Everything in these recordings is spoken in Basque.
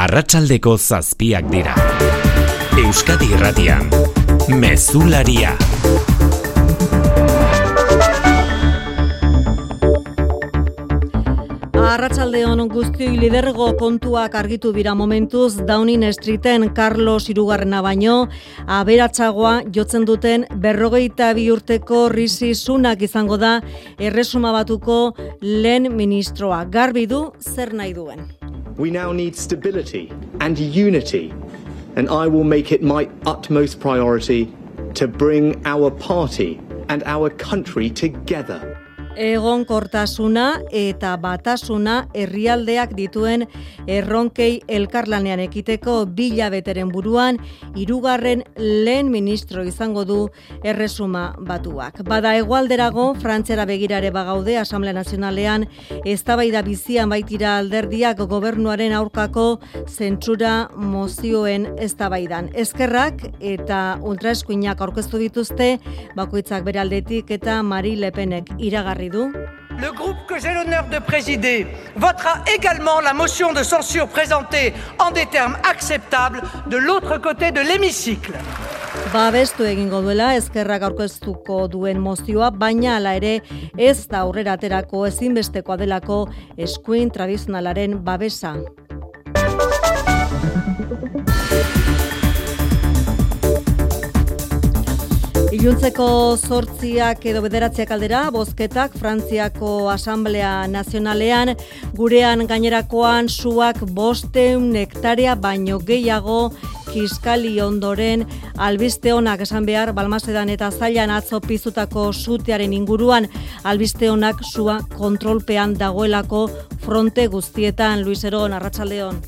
arratsaldeko zazpiak dira. Euskadi irratian, mezularia. Arratsalde hon guztioi lidergo kontuak argitu dira momentuz Downing Streeten Carlos Irugarrena baino aberatsagoa jotzen duten berrogeita bi urteko risi sunak izango da erresuma batuko lehen ministroa. Garbi du zer nahi duen. We now need stability and unity and I will make it my utmost priority to bring our party and our country together. Egon kortasuna eta batasuna herrialdeak dituen erronkei elkarlanean ekiteko bila beteren buruan hirugarren lehen ministro izango du erresuma batuak. Bada egualderago, frantzera begirare bagaude Asamblea Nazionalean eztabaida bizian baitira alderdiak gobernuaren aurkako zentsura mozioen eztabaidan. Ezkerrak eta ultraeskuinak aurkeztu dituzte bakoitzak beraldetik eta Mari Lepenek iragarri Le groupe que j'ai l'honneur de présider votera également la motion de censure présentée en des termes acceptables de l'autre côté de l'hémicycle. Babestu egingo duela ezkerrak aurkeztuko duen mozioa, baina hala ere ez da aurrera aterako ezinbestekoa delako eskuin tradizionalaren babesa. Iluntzeko zortziak edo bederatziak aldera, bozketak Frantziako Asamblea Nazionalean, gurean gainerakoan suak bosteun nektarea baino gehiago kiskali ondoren. Albiste honak esan behar balmasedan eta zailan atzo pizutako sutearen inguruan. Albiste honak sua kontrolpean dagoelako fronte guztietan. Luis Eron Arratsaldeon.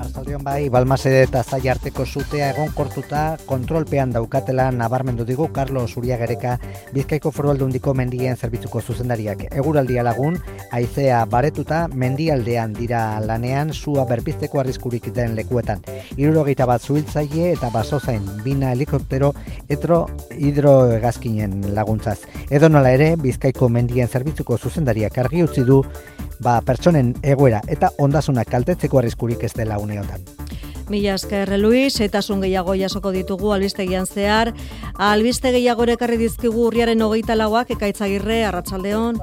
Arrastaldeon bai, Balmasede eta Zai arteko zutea egon kortuta kontrolpean daukatela nabarmendu digu Carlos Uriagereka Bizkaiko Aldundiko mendien zerbitzuko zuzendariak. Eguraldia lagun, haizea baretuta mendialdean dira lanean sua berpizteko arriskurik den lekuetan. Irurogeita bat zuhiltzaile eta basozain bina helikoptero etro hidroegazkinen laguntzaz. Edo nola ere, Bizkaiko mendien zerbitzuko zuzendariak argi utzi du ba, pertsonen egoera eta ondasunak kaltetzeko arriskurik ez dela une honetan. Mila esker Luis, eta gehiago jasoko ditugu albistegian zehar. Albiste gehiago ekarri dizkigu urriaren hogeita lauak, ekaitzagirre, arratsaldeon.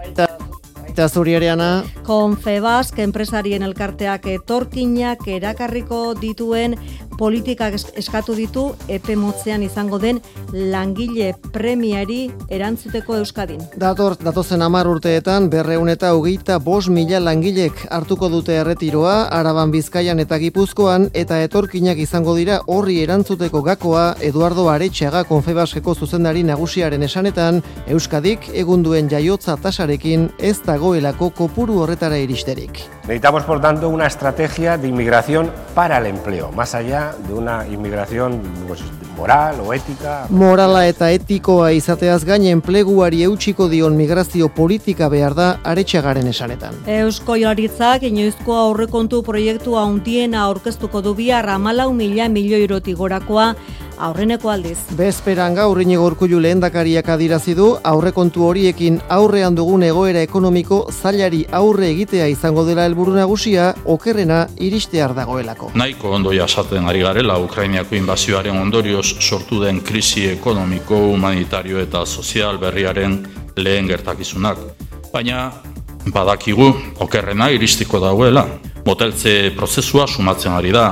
Eta zuriareana. Konfebask, enpresarien elkarteak etorkinak erakarriko dituen politikak eskatu ditu epe motzean izango den langile premiari erantzuteko Euskadin. Dator, datozen amar urteetan berreun eta hogeita bos mila langilek hartuko dute erretiroa, araban bizkaian eta gipuzkoan, eta etorkinak izango dira horri erantzuteko gakoa Eduardo Aretxaga konfebaskeko zuzendari nagusiaren esanetan, Euskadik egunduen jaiotza tasarekin ez dagoelako kopuru horretara iristerik. Necesitamos, por tanto, una estrategia de inmigración para el empleo, más allá de una inmigración pues, moral o ética. Morala eta etikoa izateaz gain enpleguari eutxiko dion migrazio politika behar da aretxagaren esanetan. Eusko Jolaritzak inoizko aurrekontu proiektua untiena aurkeztuko du bihar 14 mila milioiroti gorakoa aurreneko aldiz. Bezperan gaur inigo urkullu lehendakariak adirazi du aurrekontu horiekin aurrean dugun egoera ekonomiko zailari aurre egitea izango dela helburu nagusia okerrena iristear dagoelako. Naiko ondo jasaten ari garela Ukrainiako inbazioaren ondorioz sortu den krisi ekonomiko, humanitario eta sozial berriaren lehen gertakizunak. Baina badakigu okerrena iristiko dagoela. Moteltze prozesua sumatzen ari da,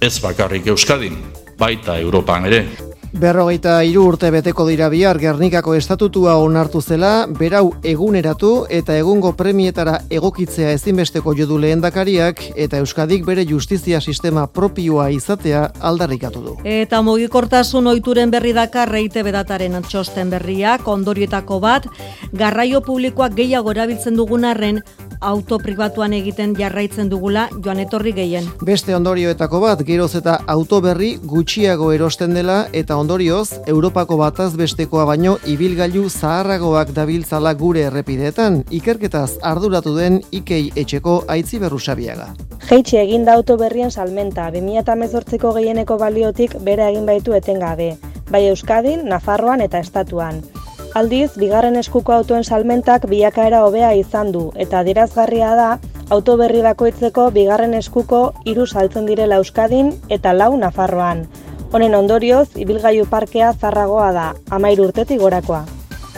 ez bakarrik Euskadin, baita Europan ere. Berrogeita hiru urte beteko dira bihar Gernikako estatutua onartu zela, berau eguneratu eta egungo premietara egokitzea ezinbesteko jodu lehendakariak eta Euskadik bere justizia sistema propioa izatea aldarrikatu du. Eta mugikortasun ohituren berri dakar reite bedataren txosten berriak ondorietako bat, garraio publikoak gehiago erabiltzen dugun arren auto pribatuan egiten jarraitzen dugula joan etorri gehien. Beste ondorioetako bat, geroz eta auto berri gutxiago erosten dela eta ondorioz, Europako bataz bestekoa baino ibilgailu zaharragoak dabiltzala gure errepideetan, ikerketaz arduratu den Ikei etxeko aitzi berrusabiaga. Jeitxe egin da auto berrien salmenta, 2018ko gehieneko baliotik bere egin baitu etengabe, bai Euskadin, Nafarroan eta Estatuan. Aldiz, bigarren eskuko autoen salmentak bilakaera hobea izan du, eta dirazgarria da, autoberri bakoitzeko bigarren eskuko hiru saltzen direla Euskadin eta lau Nafarroan. Honen ondorioz, ibilgailu parkea zarragoa da, amair urtetik gorakoa.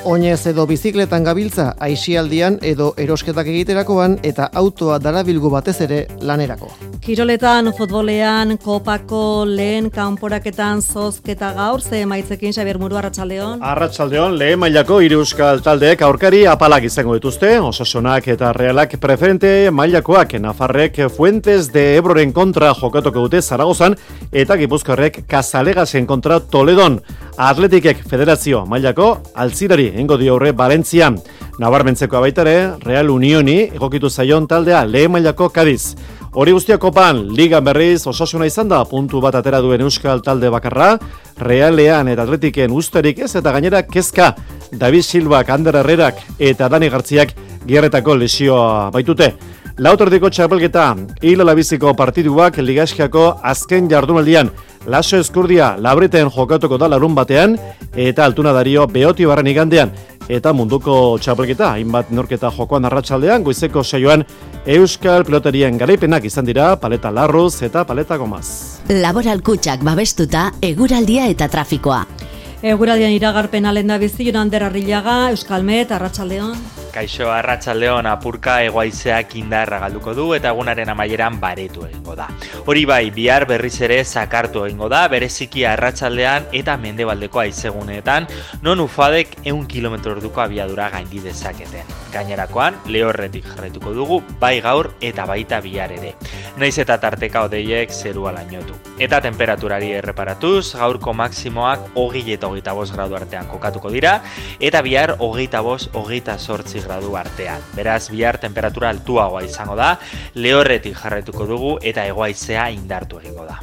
Oinez edo bizikletan gabiltza aixialdian edo erosketak egiterakoan eta autoa darabilgu batez ere lanerako. Kiroletan, futbolean, kopako lehen kanporaketan zozketa gaur, ze maitzekin Xabier Muru, Arratxaldeon. Arratxaldeon, lehen mailako hiru euskal taldeek aurkari apalak izango dituzte, osasunak eta realak preferente mailakoak Nafarrek Fuentes de Ebroren kontra jokatuko dute Zaragozan eta Gipuzkoarrek Kazalegasen kontra Toledon. Atletikek federazio mailako altzirari ingo dio horre Valentzian. Nabarmentzeko abaitare, Real Unioni egokitu zaion taldea lehen mailako Kadiz. Hori guztia kopan, ligan berriz osasuna izan da, puntu bat atera duen euskal talde bakarra, realean eta atletiken usterik ez eta gainera kezka, David Silva, Ander Herrerak eta Dani Gartziak gierretako lesioa baitute. Lautordiko txapelketa, hil alabiziko partiduak ligaskiako azken jardunaldian, Laso Eskurdia labreten jokatuko da larun batean eta altuna dario behoti barren igandean eta munduko txapelketa, hainbat norketa jokoan arratsaldean goizeko saioan Euskal Piloterien garaipenak izan dira paleta larruz eta paleta gomaz. Laboral kutsak babestuta, eguraldia eta trafikoa. Eguraldian iragarpen alenda bizi, Jonander Arrillaga, Euskalmet, Arratxaldeon. Kaixo arratsaldeon apurka egoaizeak indarra galduko du eta egunaren amaieran baretu egingo da. Hori bai, bihar berriz ere zakartu egingo da, bereziki arratsaldean eta mendebaldeko aizeguneetan, non ufadek eun kilometro orduko abiadura gaindi dezaketen. Gainerakoan, lehorretik jarretuko dugu, bai gaur eta baita bihar ere. Naiz eta tarteka odeiek zerua lainotu. Eta temperaturari erreparatuz, gaurko maksimoak hogei eta hogeita bost gradu artean kokatuko dira, eta bihar hogeita bost, hogeita sortzi gradu artean. Beraz, bihar temperatura altuagoa izango da, lehorretik jarretuko dugu eta egoaizea indartu egingo da.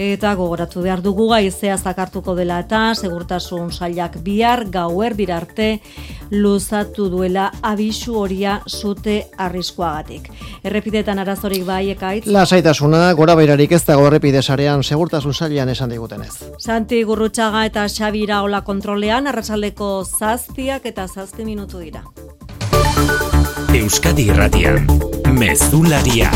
Eta gogoratu behar dugu gaizea zakartuko dela eta segurtasun sailak bihar gauer arte luzatu duela abisu horia zute arriskoagatik. Errepidetan arazorik bai ekaitz? Lasaitasuna, gora bairarik ez dago errepide sarean segurtasun sailan esan digutenez. Santi Gurrutxaga eta Xabira Ola kontrolean arratsaldeko zazpiak eta zazpi minutu dira. Euskadi Irratian, Mezularia,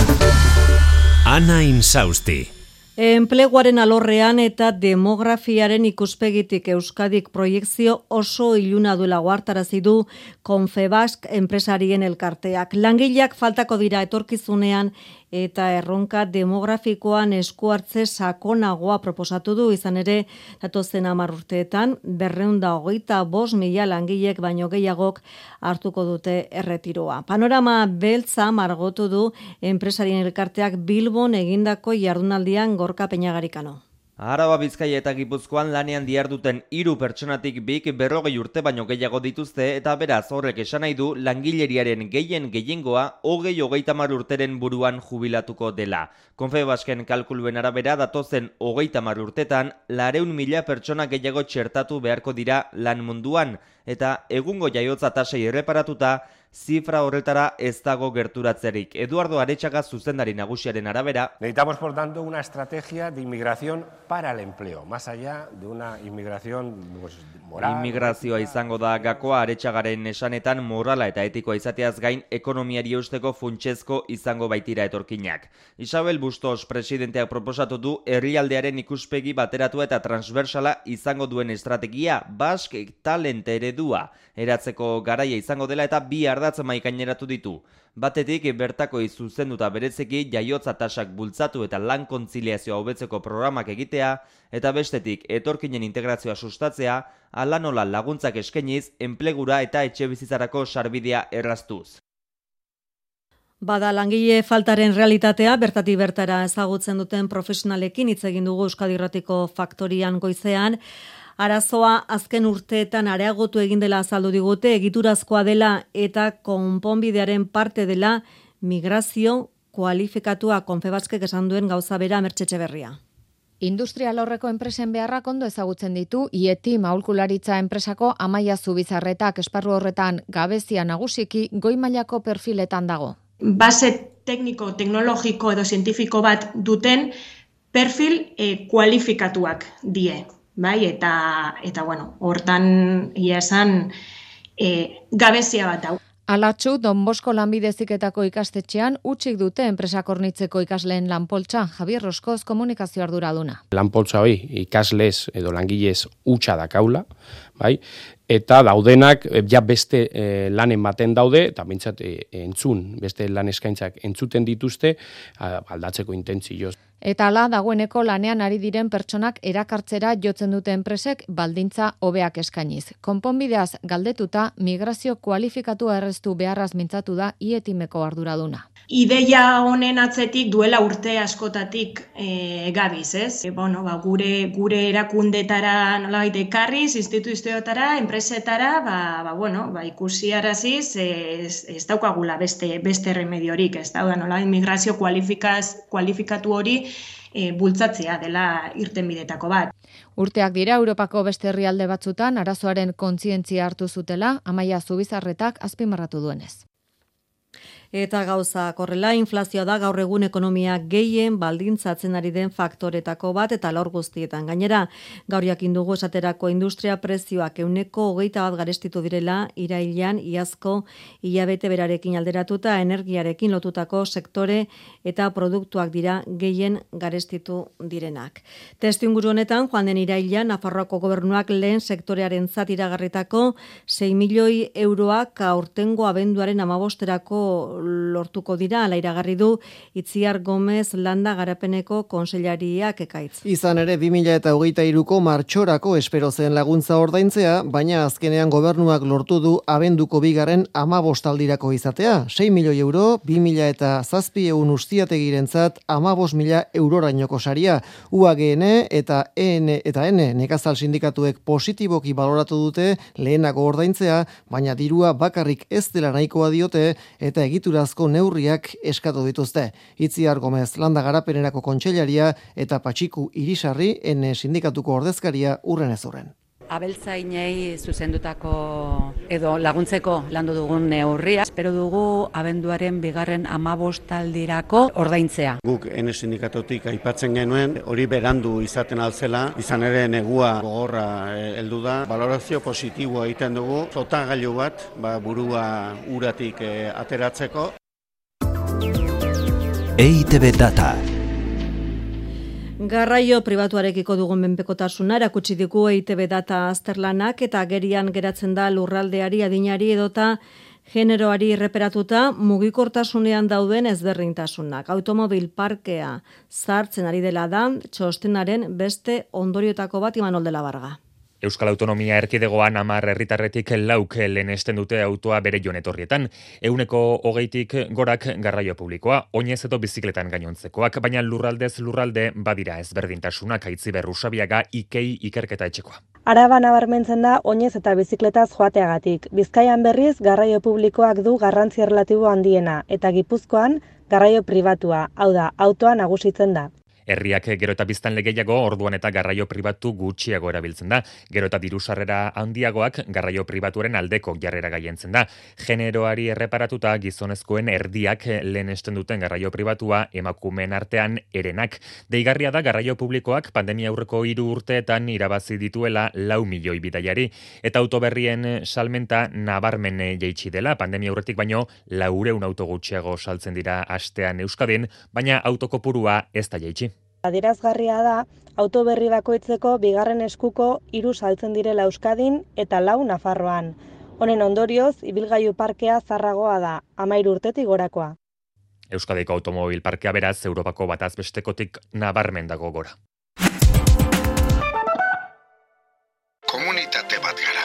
Ana Insausti. Enpleguaren alorrean eta demografiaren ikuspegitik Euskadik proiektzio oso iluna duela guartarazi du Confebask enpresarien elkarteak. Langileak faltako dira etorkizunean eta erronka demografikoan esku hartze sakonagoa proposatu du izan ere datozen hamar urteetan berreunda hogeita bos mila langilek baino gehiagok hartuko dute erretiroa. Panorama beltza margotu du enpresarien elkarteak Bilbon egindako jardunaldian gorka peinagarikano. Araba Bizkaia eta Gipuzkoan lanean duten hiru pertsonatik bik berrogei urte baino gehiago dituzte eta beraz horrek esan nahi du langileriaren gehien gehiengoa hogei hogeita mar urteren buruan jubilatuko dela. Konfebasken kalkuluen arabera datozen hogeita mar urtetan lareun mila pertsona gehiago txertatu beharko dira lan munduan eta egungo jaiotza tasei erreparatuta zifra horretara ez dago gerturatzerik. Eduardo Aretxaga zuzendari nagusiaren arabera. Necesitamos, por tanto, una estrategia de inmigración para el empleo, más allá de una inmigración pues, moral. Inmigrazioa izango da gakoa Aretxagaren esanetan morala eta etikoa izateaz gain ekonomiari eusteko funtsezko izango baitira etorkinak. Isabel Bustos presidenteak proposatu du herrialdearen ikuspegi bateratu eta transversala izango duen estrategia Basque Talent eredua eratzeko garaia izango dela eta bi ardatz maikaineratu ditu. Batetik bertako izuzenduta berezeki jaiotza tasak bultzatu eta lan kontziliazioa hobetzeko programak egitea eta bestetik etorkinen integrazioa sustatzea ala nola laguntzak eskeniz enplegura eta etxe bizitzarako sarbidea erraztuz. Bada langile faltaren realitatea bertati bertara ezagutzen duten profesionalekin hitz egin dugu Euskadi Faktorian goizean arazoa azken urteetan areagotu egin dela azaldu digute, egiturazkoa dela eta konponbidearen parte dela migrazio kualifikatua konfebazkek esan duen gauza bera mertxetxe berria. Industrial horreko enpresen beharrak ondo ezagutzen ditu, ieti maulkularitza enpresako amaia zubizarretak esparru horretan gabezia nagusiki goi mailako perfiletan dago. Base tekniko, teknologiko edo zientifiko bat duten perfil e, kualifikatuak die bai, eta, eta bueno, hortan ia esan e, gabezia bat hau. Alatxu, Don Bosko lanbideziketako ikastetxean, utxik dute enpresakornitzeko ikasleen lanpoltsa, Javier Roskoz komunikazio arduraduna. Lanpoltsa hoi ikasles edo langilez utxa da kaula, bai? eta daudenak eh, ja beste e, lanen baten daude, eta bintzat e, entzun, beste lan eskaintzak entzuten dituzte, aldatzeko intentzioz. Eta ala dagoeneko lanean ari diren pertsonak erakartzera jotzen dute enpresek baldintza hobeak eskainiz. Konponbideaz galdetuta migrazio kualifikatu erreztu beharraz mintzatu da ietimeko arduraduna. Ideia honen atzetik duela urte askotatik e, gabiz, ez? E, bueno, ba, gure, gure erakundetara nolabait ekarriz, instituzioetara, enpresetara, ba, ba, bueno, ba, ikusi araziz, ez, ez daukagula beste, beste remediorik, ez da, nolabait migrazio kualifikatu hori e, bultzatzea dela irten bidetako bat. Urteak dira Europako beste herrialde batzutan arazoaren kontzientzia hartu zutela, amaia zubizarretak azpimarratu duenez. Eta gauza korrela, inflazioa da gaur egun ekonomia gehien baldintzatzen ari den faktoretako bat eta lor guztietan. Gainera, gaur jakin dugu esaterako industria prezioak euneko hogeita bat garestitu direla irailan iazko hilabete berarekin alderatuta energiarekin lotutako sektore eta produktuak dira gehien garestitu direnak. Testu inguru honetan, joan den irailan, Nafarroako gobernuak lehen sektorearen zatiragarritako 6 milioi euroak aurtengo abenduaren amabosterako lortuko dira, ala iragarri du Itziar Gomez landa garapeneko konsellariak ekaitz. Izan ere 2000 eta hogeita iruko martxorako espero zen laguntza ordaintzea, baina azkenean gobernuak lortu du abenduko bigaren ama bostaldirako izatea. 6 milioi euro, 2000 eta zazpi egun ustiategiren zat ama mila eurorainoko saria. UAGN eta EN eta N nekazal sindikatuek positiboki baloratu dute lehenako ordaintzea, baina dirua bakarrik ez dela nahikoa diote eta egitura egiturazko neurriak eskatu dituzte. Itziar Gomez landa garapenerako kontseilaria eta patxiku irisarri ene sindikatuko ordezkaria urren ez urren. Abeltzainei zuzendutako edo laguntzeko landu dugun neurria. Espero dugu abenduaren bigarren amabostaldirako ordaintzea. Guk ene sindikatotik aipatzen genuen, hori berandu izaten altzela, izan ere negua gogorra eh, heldu da. Valorazio positiboa egiten dugu, zota gailu bat, ba, burua uratik eh, ateratzeko. EITB Data Garraio pribatuarekiko dugun menpekotasuna erakutsi digu EITB data azterlanak eta gerian geratzen da lurraldeari adinari edota generoari reperatuta mugikortasunean dauden ezberdintasunak. Automobil parkea zartzen ari dela da txostenaren beste ondoriotako bat iman oldela barga. Euskal Autonomia erkidegoan amar herritarretik lauk lehenesten dute autoa bere jonetorrietan. Euneko hogeitik gorak garraio publikoa, oinez edo bizikletan gainontzekoak, baina lurraldez lurralde badira ezberdintasunak aitzi berrusabiaga ikei ikerketa etxekoa. Araba nabarmentzen da oinez eta bizikletaz joateagatik. Bizkaian berriz garraio publikoak du garrantzi relatibo handiena eta Gipuzkoan garraio pribatua, hau da, autoa nagusitzen da. Herriak gero eta biztan legeiago orduan eta garraio pribatu gutxiago erabiltzen da. Gero eta dirusarrera handiagoak garraio pribatuaren aldeko jarrera gaientzen da. Generoari erreparatuta gizonezkoen erdiak lehen esten duten garraio pribatua emakumeen artean erenak. Deigarria da garraio publikoak pandemia aurreko hiru urteetan irabazi dituela lau milioi bidaiari. Eta autoberrien salmenta nabarmen jeitsi dela pandemia aurretik baino laureun auto gutxiago saltzen dira astean Euskadin, baina autokopurua ez da jeitsi. Adierazgarria da, auto berri bakoitzeko bigarren eskuko hiru saltzen direla Euskadin eta lau Nafarroan. Honen ondorioz, ibilgailu parkea zarragoa da, amairu urtetik gorakoa. Euskadiko automobil parkea beraz, Europako bataz bestekotik nabarmen dago gora. Komunitate bat gara.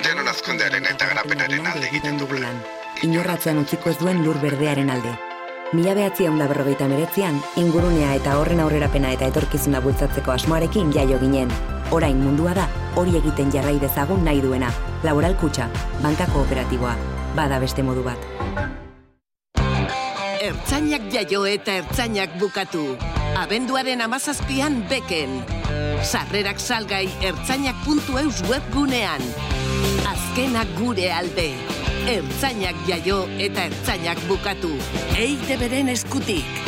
Denon azkundearen eta garapenaren alde egiten dugulan. Inorratzean utziko ez duen lur berdearen alde. Mila behatzi da berrogeita meretzian, ingurunea eta horren aurrerapena eta etorkizuna bultzatzeko asmoarekin jaio ginen. Orain mundua da, hori egiten jarrai dezagun nahi duena. Laboral kutsa, banka kooperatiboa, bada beste modu bat. Ertzainak jaio eta ertzainak bukatu. Abenduaren amazazpian beken. Sarrerak salgai ertzainak.eus webgunean. Azkenak gure alde ertzainak jaio eta ertzainak bukatu. Eite beren eskutik.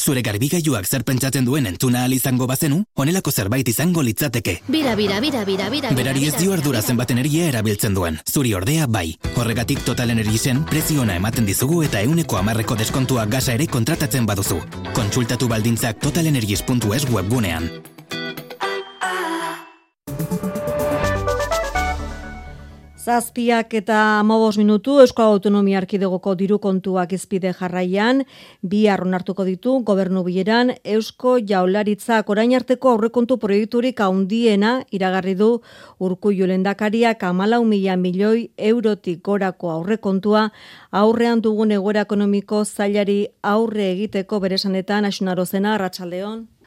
Zure garbigailuak zer pentsatzen duen entzuna al izango bazenu, honelako zerbait izango litzateke. Bira, bira, bira, bira, bira. Berari ez dio ardura zenbat energia erabiltzen duen. Zuri ordea bai. Horregatik Total Energiesen preziona ematen dizugu eta euneko amarreko deskontua gasa ere kontratatzen baduzu. Kontsultatu baldintzak totalenergies.es webgunean. Zazpiak eta amabos minutu Euskal Autonomia Arkidegoko diru kontuak izpide jarraian, bi hartu ditu gobernu bileran Eusko Jaularitzak orain arteko aurrekontu proiekturik haundiena iragarri du. Urku julendakariak amalau mila milioi eurotik gorako aurrekontua aurrean dugun egoera ekonomiko zailari aurre egiteko beresanetan asunarozena,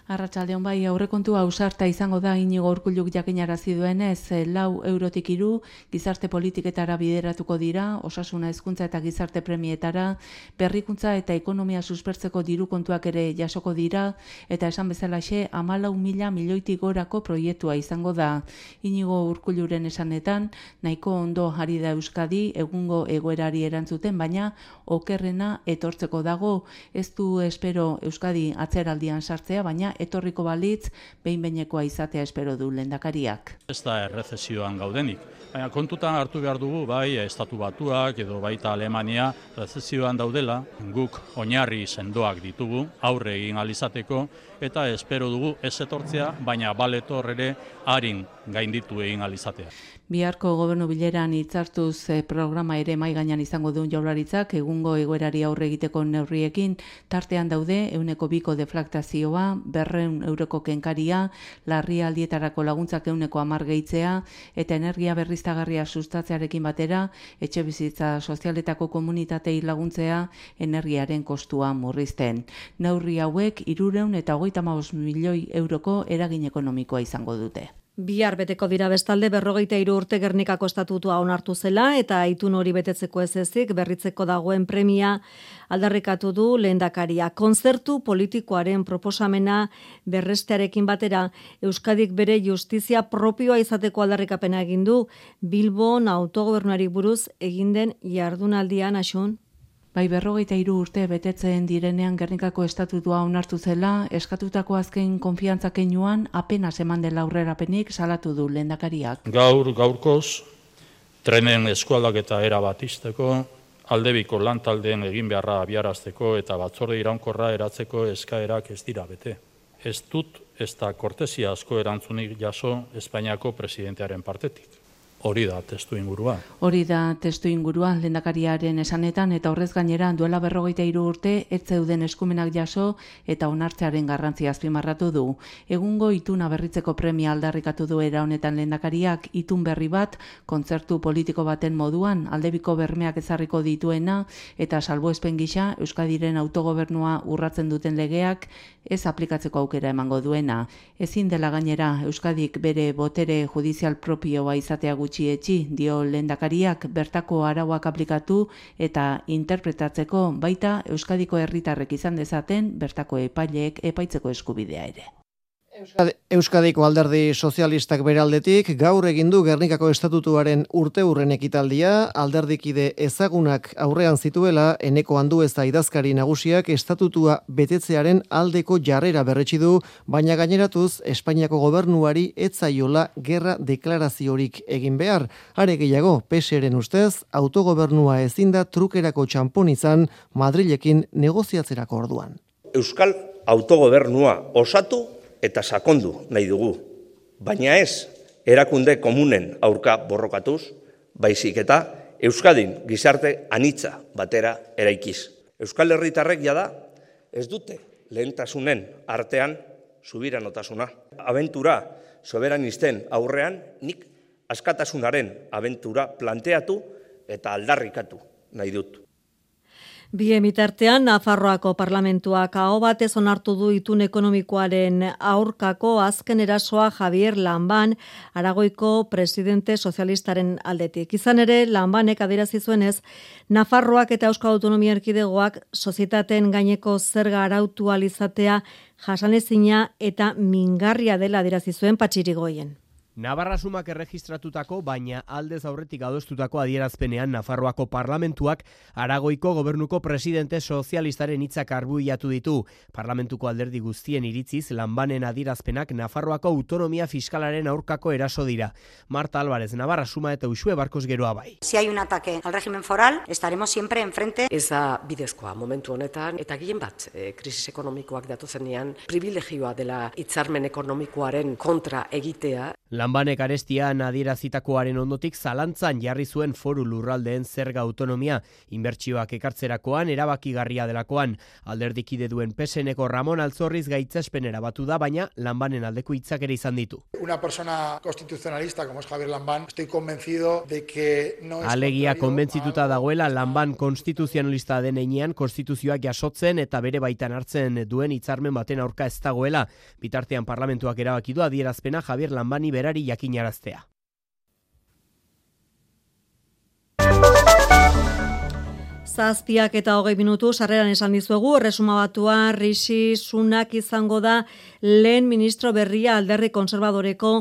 Arratsaldeon bai aurrekontu ausarta izango da inigo urkulluk jakinarazi duenez, eh, lau eurotik iru, gizarte politiketara bideratuko dira, osasuna hezkuntza eta gizarte premietara, berrikuntza eta ekonomia suspertzeko diru kontuak ere jasoko dira, eta esan bezalaxe, amalau mila milioitik gorako proiektua izango da. Inigo urkulluren esanetan, nahiko ondo ari da Euskadi, egungo egoerari erantzuten, baina okerrena etortzeko dago, ez du espero Euskadi atzeraldian sartzea, baina etorriko balitz behin beinekoa izatea espero du lendakariak. Ez da errezesioan gaudenik. Baina kontutan hartu behar dugu, bai, estatu batuak edo baita Alemania rezesioan daudela, guk oinarri sendoak ditugu, aurre egin alizateko, eta espero dugu ez etortzea, baina baletor ere harin gainditu egin alizatea. Biharko gobernu bileran hitzartuz eh, programa ere mai gainean izango duen jaularitzak egungo egoerari aurre egiteko neurriekin tartean daude euneko biko deflaktazioa, berreun euroko kenkaria, larri aldietarako laguntzak euneko amar gehitzea eta energia berriztagarria sustatzearekin batera etxe bizitza sozialetako komunitatei laguntzea energiaren kostua murrizten. Neurri hauek irureun eta hogeita milioi euroko eragin ekonomikoa izango dute. Bihar beteko dira bestalde berrogeita iru urte gernikako estatutua onartu zela eta itun hori betetzeko ez ezik berritzeko dagoen premia aldarrikatu du lehendakaria. Konzertu politikoaren proposamena berrestearekin batera Euskadik bere justizia propioa izateko aldarrikapena egin du Bilbon autogobernuari buruz egin den jardunaldian asun. Bai berrogeita hiru urte betetzen direnean Gernikako estatutua onartu zela, eskatutako azken konfiantza keinuan apenas eman dela aurrerapenik salatu du lehendakariak. Gaur gaurkoz trenen eskualdak eta era bat izteko, aldebiko lantaldeen egin beharra abiarazteko eta batzorde iraunkorra eratzeko eskaerak ez dira bete. Ez dut ez da kortesia asko erantzunik jaso Espainiako presidentearen partetik. Hori da testu ingurua. Hori da testu ingurua lehendakariaren esanetan eta horrez gainera duela berrogeita hiru urte ez zeuden eskumenak jaso eta onartzearen garrantzia azpimarratu du. Egungo ituna berritzeko premia aldarrikatu du era honetan lehendakariak itun berri bat kontzertu politiko baten moduan aldebiko bermeak ezarriko dituena eta salbuespen gisa Euskadiren autogobernua urratzen duten legeak ez aplikatzeko aukera emango duena. Ezin dela gainera Euskadik bere botere judizial propioa izatea gutxietxi dio lendakariak bertako arauak aplikatu eta interpretatzeko baita Euskadiko herritarrek izan dezaten bertako epaileek epaitzeko eskubidea ere. Euskadiko alderdi sozialistak beraldetik gaur egin du Gernikako estatutuaren urte urren ekitaldia, alderdikide ezagunak aurrean zituela eneko handu ez da idazkari nagusiak estatutua betetzearen aldeko jarrera berretsi du, baina gaineratuz Espainiako gobernuari etzaiola gerra deklaraziorik egin behar. Are gehiago, PSren ustez, autogobernua ezinda trukerako txampon izan Madrilekin negoziatzerako orduan. Euskal autogobernua osatu eta sakondu nahi dugu. Baina ez, erakunde komunen aurka borrokatuz, baizik eta Euskadin gizarte anitza batera eraikiz. Euskal Herritarrek jada ez dute lehentasunen artean subiranotasuna. Aventura soberanisten aurrean nik askatasunaren aventura planteatu eta aldarrikatu nahi dut. Bie mitartean, Nafarroako parlamentuak hau batez onartu du itun ekonomikoaren aurkako azken erasoa Javier Lamban, Aragoiko presidente sozialistaren aldetik. Izan ere, Lambanek adirazi zuenez, Nafarroak eta Euskal Autonomia Erkidegoak sozietateen gaineko zerga arautu alizatea jasanezina eta mingarria dela adirazi zuen patxirigoien. Navarra sumak erregistratutako, baina aldez aurretik adostutako adierazpenean Nafarroako parlamentuak Aragoiko gobernuko presidente sozialistaren hitzak arbuiatu ditu. Parlamentuko alderdi guztien iritziz, lanbanen adierazpenak Nafarroako autonomia fiskalaren aurkako eraso dira. Marta Álvarez, Navarra suma eta usue barkos geroa bai. Si hay un ataque al régimen foral, estaremos siempre enfrente. Ez da bidezkoa momentu honetan, eta gien bat, e, krisis ekonomikoak datozenean, privilegioa dela hitzarmen ekonomikoaren kontra egitea. Lanbanek arestian adierazitakoaren ondotik zalantzan jarri zuen foru lurraldeen zerga autonomia, inbertsioak ekartzerakoan erabakigarria delakoan. Alderdikide duen peseneko Ramon Altzorriz gaitzespen erabatu da, baina Lanbanen aldeko hitzak ere izan ditu. Una persona constitucionalista como es Javier Lamban, estoy convencido de que no es Alegia konbentzituta dagoela Lanban konstituzionalista den einean konstituzioak jasotzen eta bere baitan hartzen duen hitzarmen baten aurka ez dagoela. Bitartean parlamentuak erabaki du adierazpena Javier Lanbani berari jakinaraztea. Zazpiak eta hogei minutu sarreran esan dizuegu, erresuma batua Rishi Sunak izango da lehen ministro berria alderri konservadoreko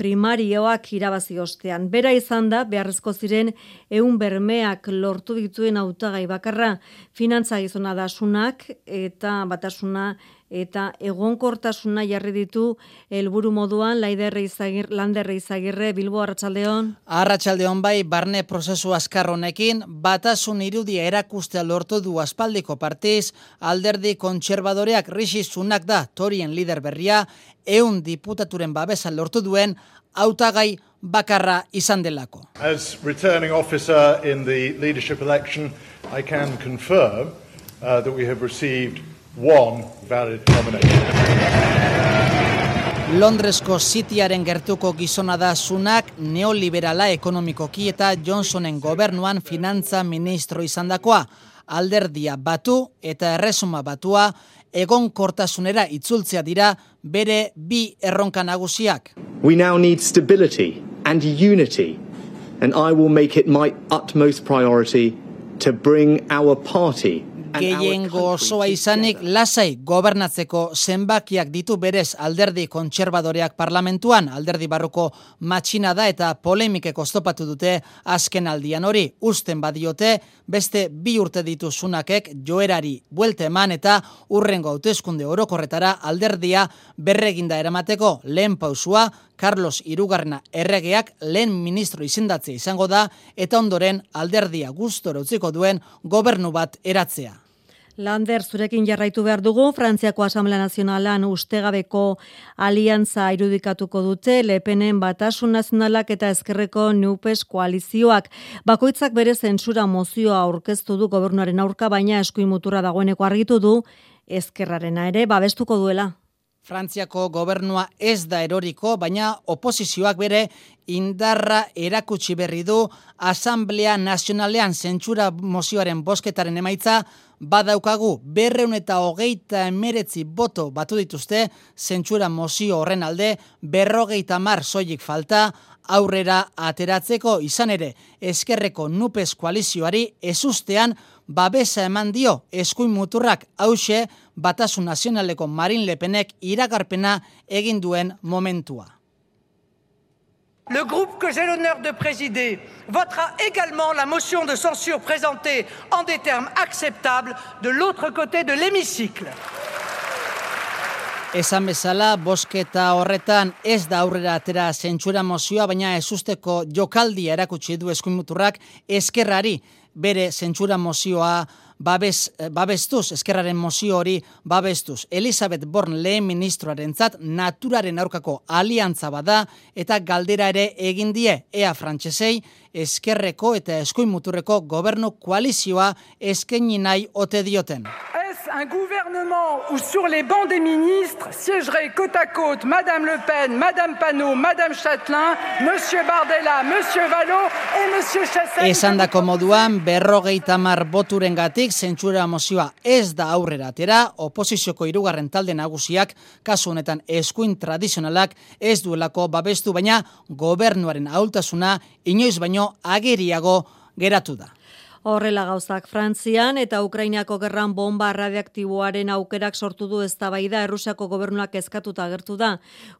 primarioak irabazi ostean. Bera izan da, beharrezko ziren, eun bermeak lortu dituen autagai bakarra, finantza gizona da sunak eta batasuna eta egonkortasuna jarri ditu helburu moduan Laiderre Izagir Landerre Izagirre Bilbo Arratsaldeon Arratsaldeon bai barne prozesu askar honekin batasun irudia erakustea lortu du aspaldiko partiz alderdi kontserbadoreak Rishi Sunak da Torien lider berria eun diputaturen babesa lortu duen hautagai bakarra izan delako. As returning officer in the leadership election, I can confirm uh, that we have received one valid nomination. Londresko Cityaren gertuko gizona da sunak neoliberala ekonomikoki eta Johnsonen gobernuan finantza ministro izandakoa alderdia batu eta erresuma batua egon kortasunera itzultzea dira bere bi erronka nagusiak. We now need stability and unity and I will make it my utmost priority to bring our party gehiengo osoa izanik lasai gobernatzeko zenbakiak ditu berez alderdi kontserbadoreak parlamentuan, alderdi barruko matxina da eta polemike kostopatu dute azken aldian hori. Usten badiote, beste bi urte ditu sunakek joerari buelte eman eta urrengo hauteskunde orokorretara alderdia berreginda eramateko. Lehen pausua, Carlos Irugarna erregeak lehen ministro izendatzea izango da eta ondoren alderdia gustora utziko duen gobernu bat eratzea. Lander, zurekin jarraitu behar dugu, Frantziako Asamblea Nazionalan ustegabeko aliantza irudikatuko dute, lepenen batasun nazionalak eta ezkerreko neupes koalizioak. Bakoitzak bere zentsura mozioa aurkeztu du gobernuaren aurka, baina eskuin mutura dagoeneko argitu du, ezkerrarena ere babestuko duela. Frantziako gobernua ez da eroriko, baina oposizioak bere indarra erakutsi berri du Asamblea Nazionalean zentsura mozioaren bosketaren emaitza. Badaukagu berreun eta hogeita emeretzi boto batu dituzte zentsura mozio horren alde berrogeita mar soilik falta aurrera ateratzeko. Izan ere eskerreko nupez koalizioari ezustean babesa eman dio eskuin muturrak hause batasun nazionaleko marin lepenek iragarpena egin duen momentua. Le groupe que j'ai l'honneur de présider votera également la motion de censure présentée en des termes acceptables de l'autre côté de l'hémicycle. Esan bezala, bosketa horretan ez da aurrera atera zentsura mozioa, baina ez usteko jokaldia erakutsi du eskuimuturrak eskerrari bere zentsura mozioa babes, eh, babestuz, eskerraren mozio hori babestuz. Elizabeth Born lehen ministroaren zat, naturaren aurkako aliantza bada eta galdera ere egin die ea frantsesei eskerreko eta eskuin muturreko gobernu koalizioa eskaini nahi ote dioten. Un gouvernement où sur les bancs des ministres siégeraient côte à côte Madame Le Pen, Madame Panot, Madame Châtelain, Monsieur Bardella, Monsieur Vallot et Monsieur Chassel. Esan dako moduan, berrogeita mar boturen gatik, zentsura mozioa ez da aurrera atera, oposizioko irugarren talde nagusiak, kasu honetan eskuin tradizionalak ez duelako babestu, baina gobernuaren ahultasuna inoiz baino ageriago geratu da. Horrela gauzak Frantzian eta Ukrainako gerran bomba radioaktiboaren aukerak sortu du eztabaida Errusiako gobernuak eskatuta agertu da.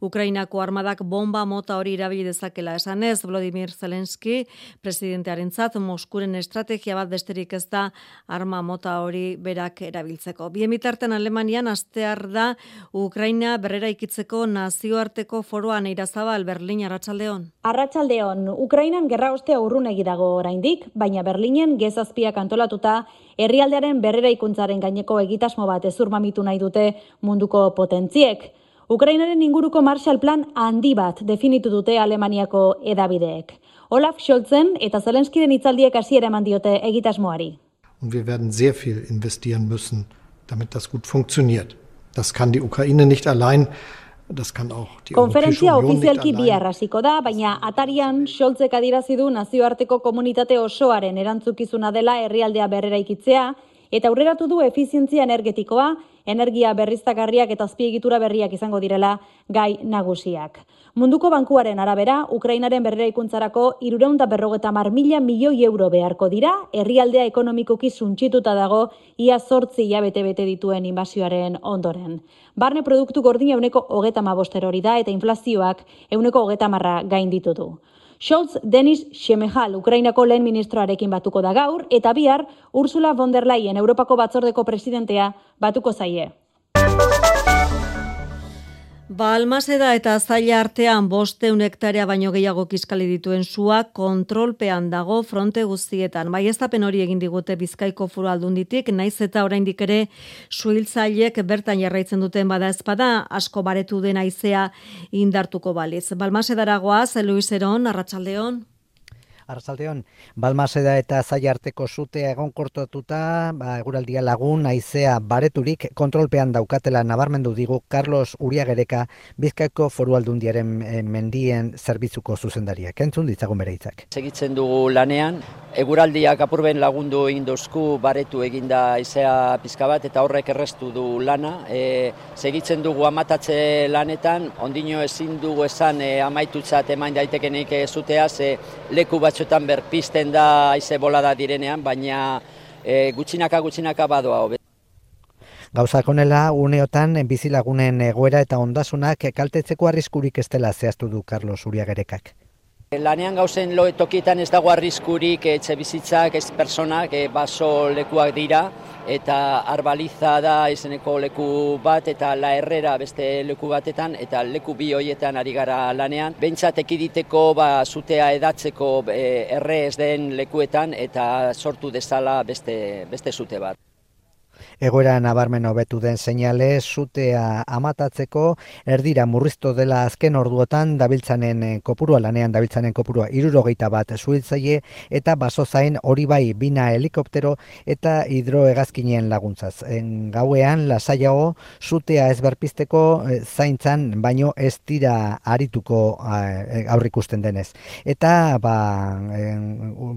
Ukrainako armadak bomba mota hori erabili dezakela esanez Vladimir Zelensky presidentearentzat Moskuren estrategia bat besterik ez da arma mota hori berak erabiltzeko. Bien bitarten Alemanian astear da Ukraina berrera ikitzeko nazioarteko foroan irazabal Berlin Arratsaldeon. Arratsaldeon Ukrainan gerra ostea urrunegi dago oraindik, baina Berlinen gezazpiak antolatuta, herrialdearen berrera ikuntzaren gaineko egitasmo bat ezurmamitu nahi dute munduko potentziek. Ukrainaren inguruko Marshall Plan handi bat definitu dute Alemaniako edabideek. Olaf Scholzen eta Zelenskiren hitzaldiek hasiera eman diote egitasmoari. Und wir werden sehr viel investieren müssen, damit das gut funktioniert. Das kann die Ukraine nicht allein Konferentzia ofizialki bi arrasiko da, baina atarian Scholzek adirazi du nazioarteko komunitate osoaren erantzukizuna dela herrialdea berrera ikitzea, eta aurreratu du efizientzia energetikoa, energia berriztagarriak eta azpiegitura berriak izango direla gai nagusiak. Munduko bankuaren arabera, Ukrainaren berreraikuntzarako irureunda berrogeta mar mila milioi euro beharko dira, herrialdea ekonomikoki suntxituta dago, ia sortzi hilabete bete dituen invasioaren ondoren. Barne produktu gordina euneko hogeta maboster hori da, eta inflazioak euneko hogeta marra gain ditu du. Scholz Denis Shemehal, Ukrainako lehen ministroarekin batuko da gaur, eta bihar Ursula von der Leyen, Europako batzordeko presidentea, batuko zaie. Balmaseda eta zaila artean bosteun hektarea baino gehiago kiskali dituen sua kontrolpean dago fronte guztietan. Bai ez hori egin digute bizkaiko furu aldunditik, naiz eta oraindik ere suhiltzaiek bertan jarraitzen duten bada ezpada, asko baretu den aizea indartuko baliz. Balmasedaragoa, Luis Eron, Arratxaldeon. Arrasaldeon, Balmaseda eta Zaiarteko zutea egonkortatuta, ba eguraldia lagun naizea bareturik kontrolpean daukatela nabarmendu digu Carlos Uriagereka Bizkaiko Foru Aldundiaren eh, mendien zerbitzuko zuzendariak. Entzun ditzagun bere hitzak. Segitzen dugu lanean, eguraldiak apurben lagundu egin dozku baretu eginda izea pizka bat eta horrek errestu du lana. E, segitzen dugu amatatze lanetan, ondino ezin dugu esan e, amaitutzat emain daitekenik e, zutea, ze leku batzu batzuetan berpisten da aize bolada direnean, baina e, gutxinaka gutxinaka badoa hobe. Gauza konela, uneotan bizilagunen egoera eta ondasunak kaltetzeko arriskurik ez dela zehaztu du Carlos Uriagerekak. Lanean gauzen loe tokietan ez dago arriskurik etxe bizitzak, ez personak, e, baso lekuak dira, eta arbaliza da izeneko leku bat eta la herrera beste leku batetan eta leku bi hoietan ari gara lanean. Bentsat ekiditeko ba, zutea edatzeko e, erre ez den lekuetan eta sortu dezala beste, beste zute bat. Egoera nabarmen hobetu den seinale zutea amatatzeko erdira murrizto dela azken orduotan dabiltzanen eh, kopurua lanean dabiltzanen kopurua irurogeita bat zuhiltzaile eta basozain hori bai bina helikoptero eta hidroegazkinien laguntzaz. En gauean lasaiago zutea ez berpisteko eh, zaintzan baino ez dira arituko eh, aurrikusten denez. Eta ba,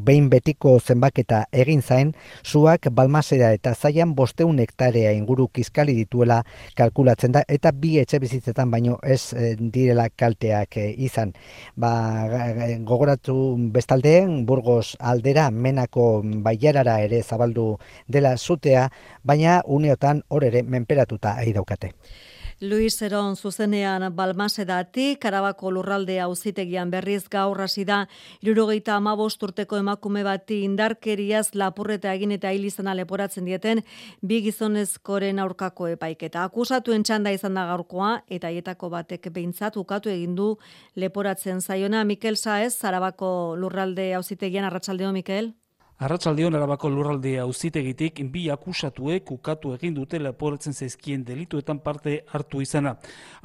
behin betiko zenbaketa egin zain, zuak balmasera eta zaian bosteun hektarea inguru kiskali dituela kalkulatzen da eta bi etxe bizitzetan baino ez e, direla kalteak e, izan. Ba, gogoratu bestaldeen Burgos aldera menako baiarara ere zabaldu dela zutea, baina uneotan hor ere menperatuta ahi daukate. Luis Eron zuzenean Balmasedatik, Karabako lurralde auzitegian berriz gaur hasi da 75 urteko emakume bati indarkeriaz lapurreta egin eta hil izana leporatzen dieten bi gizonezkoren aurkako epaiketa. Akusatuen txanda izan da gaurkoa eta haietako batek behintzat ukatu egin du leporatzen zaiona Mikel Saez, Karabako lurralde auzitegian arratsaldeo Mikel. Arratsaldeon arabako lurralde auzitegitik bi akusatuek ukatu egin dute leporatzen zaizkien delituetan parte hartu izana.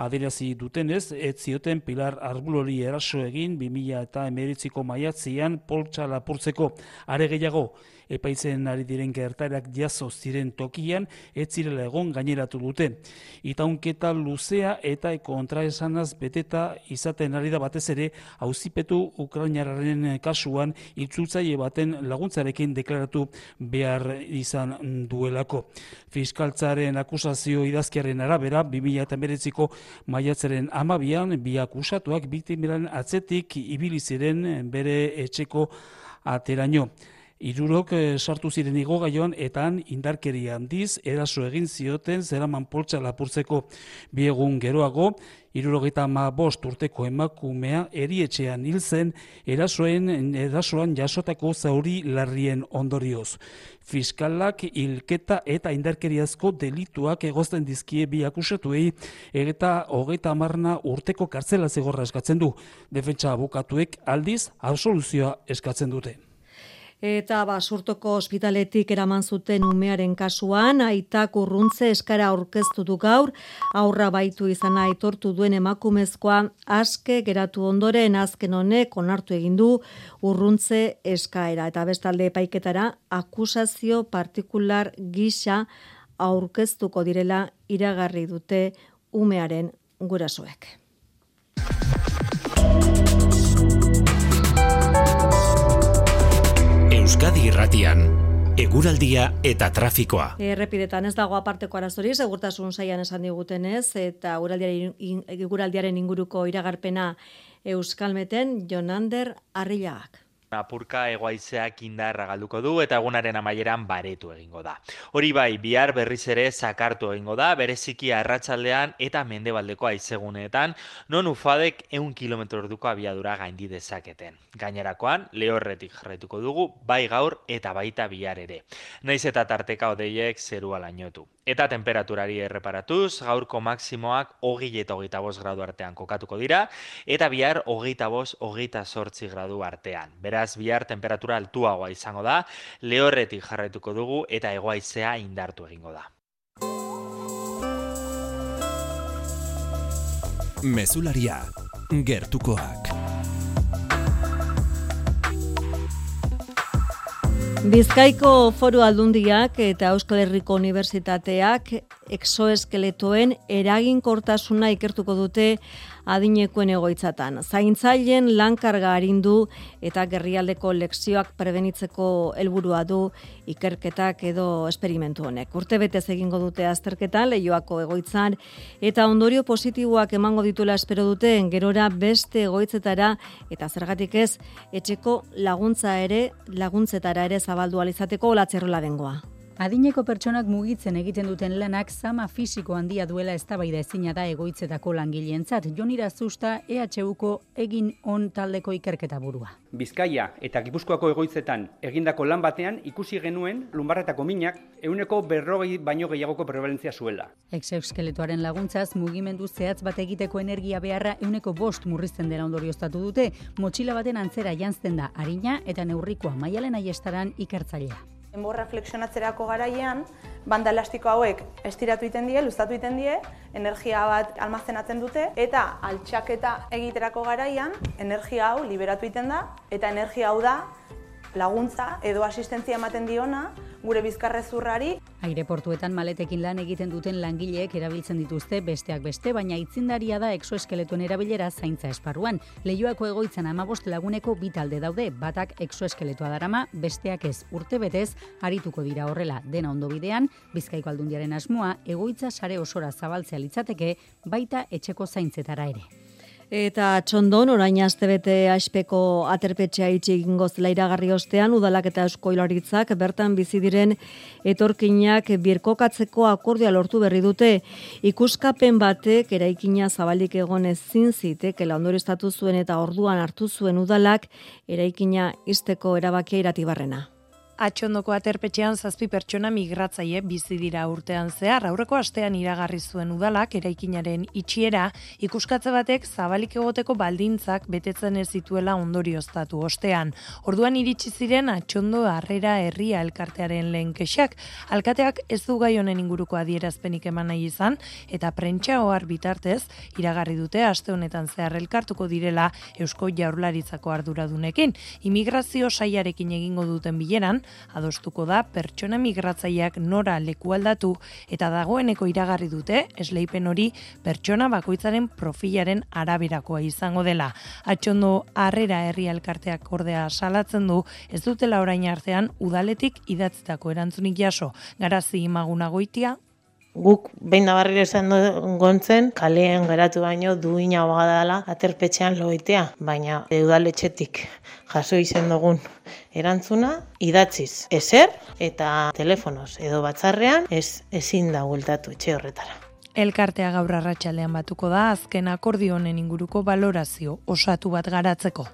Adirazi dutenez, ez zioten Pilar Arbulori eraso egin 2000 eta emeretziko maiatzian poltsa lapurtzeko. Are gehiago, epaitzen ari diren gertarak jaso ziren tokian, ez zirela egon gaineratu dute. Itaunketa luzea eta kontraesanaz beteta izaten ari da batez ere, auzipetu Ukrainararen kasuan itzultzaile baten laguntzarekin deklaratu behar izan duelako. Fiskaltzaren akusazio idazkiaren arabera, 2000 eta meretziko maiatzaren amabian, bi akusatuak biktimeran atzetik ibili ziren bere etxeko ateraino Irurok eh, sartu ziren igogailoan eta han indarkeria handiz eraso egin zioten zeraman poltsa lapurtzeko biegun geroago, irurogeita ama bost urteko emakumea erietxean hil zen erasoen erasoan jasotako zauri larrien ondorioz. Fiskalak hilketa eta indarkeriazko delituak egozten dizkie bi akusatuei eta hogeita amarna urteko kartzela zigorra eskatzen du. Defentsa abokatuek aldiz absoluzioa eskatzen dute. Eta ba, surtoko ospitaletik eraman zuten umearen kasuan, aitak urruntze eskara aurkeztu du gaur, aurra baitu izana aitortu duen emakumezkoa, aske geratu ondoren azken honek onartu egin du urruntze eskaera. Eta bestalde epaiketara, akusazio partikular gisa aurkeztuko direla iragarri dute umearen gurasoek. Euskadi Irratian eguraldia eta trafikoa. Errepidetan ez dago aparteko arazori, segurtasun saian esan digutenez, eta eguraldiaren inguruko iragarpena Euskalmeten Jonander Arrillagak. Apurka egoaizeak indarra galduko du eta egunaren amaieran baretu egingo da. Hori bai, bihar berriz ere zakartu egingo da, bereziki arratsaldean eta mendebaldeko aizeguneetan, non ufadek eun kilometro orduko abiadura gaindi dezaketen. Gainerakoan, lehorretik jarretuko dugu, bai gaur eta baita bihar ere. Naiz eta tarteka odeiek zerua lainotu. Eta temperaturari erreparatuz, gaurko maksimoak hogei eta hogeita bost gradu artean kokatuko dira, eta bihar hogeita bost, hogeita sortzi gradu artean. Beraz, bihar temperatura altuagoa izango da, lehorretik jarretuko dugu eta egoaizea indartu egingo da. Mesularia, gertukoak. Bizkaiko foru aldundiak eta Euskal Herriko Unibertsitateak exoeskeletoen eraginkortasuna ikertuko dute adinekoen egoitzatan. Zaintzaileen lankarga arindu eta gerrialdeko lekzioak prebenitzeko helburua du ikerketak edo esperimentu honek. Urte betez egingo dute azterketa leioako egoitzan eta ondorio positiboak emango dituela espero dute gerora beste egoitzetara eta zergatik ez etxeko laguntza ere laguntzetara ere zabaldu alizateko olatzerrola dengoa. Adineko pertsonak mugitzen egiten duten lanak zama fisiko handia duela eztabaida ezina da egoitzetako langileentzat. Jon Irazusta EHUko egin on taldeko ikerketa burua. Bizkaia eta Gipuzkoako egoitzetan egindako lan batean ikusi genuen lumbarretako minak euneko berrogei baino gehiagoko prevalentzia zuela. Exeuskeletoaren laguntzaz mugimendu zehatz bat egiteko energia beharra euneko bost murrizten dela ondorioztatu dute, motxila baten antzera jantzten da harina eta neurrikoa maialen aiestaran ikertzailea. Enborra flexionatzerako garaian, banda elastiko hauek estiratu iten die, luztatu iten die, energia bat almazenatzen dute, eta altxaketa egiterako garaian, energia hau liberatu iten da, eta energia hau da laguntza edo asistentzia ematen diona, gure bizkarrezurrari. Aireportuetan maletekin lan egiten duten langileek erabiltzen dituzte besteak beste, baina itzindaria da exoeskeletuen erabilera zaintza esparruan. Leioako egoitzan amabost laguneko bitalde daude, batak exoeskeletoa darama, besteak ez urte betez, arituko dira horrela dena ondo bidean, bizkaiko aldundiaren asmoa, egoitza sare osora zabaltzea litzateke, baita etxeko zaintzetara ere. Eta txondon, orain astebete aspeko aterpetxea itxi egingo iragarri ostean, udalak eta eusko hilaritzak bertan bizi diren etorkinak birkokatzeko akordia lortu berri dute. Ikuskapen batek eraikina zabalik egon ezin zitek, ondorio estatu zuen eta orduan hartu zuen udalak eraikina isteko erabakia iratibarrena. Atxondoko aterpetxean zazpi pertsona migratzaile bizi dira urtean zehar. Aurreko astean iragarri zuen udalak eraikinaren itxiera ikuskatze batek zabalik egoteko baldintzak betetzen ez zituela ondorioztatu ostean. Orduan iritsi ziren atxondo harrera herria elkartearen lehen kexak. Alkateak ez du gai honen inguruko adierazpenik eman nahi izan eta prentsa ohar bitartez iragarri dute aste honetan zehar elkartuko direla Eusko Jaurlaritzako arduradunekin. Immigrazio saiarekin egingo duten bileran adostuko da pertsona migratzaileak nora leku aldatu eta dagoeneko iragarri dute esleipen hori pertsona bakoitzaren profilaren araberakoa izango dela. Atxondo harrera herri elkarteak ordea salatzen du ez dutela orain artean udaletik idatzitako erantzunik jaso. Garazi imaguna goitia Guk behin da barriro esan gontzen, kalean geratu baino duina dela aterpetxean loitea, baina eudaletxetik jaso izen dugun erantzuna, idatziz ezer eta telefonoz edo batzarrean ez ezin da bueltatu etxe horretara. Elkartea gaur arratsaldean batuko da azken akordio honen inguruko balorazio osatu bat garatzeko.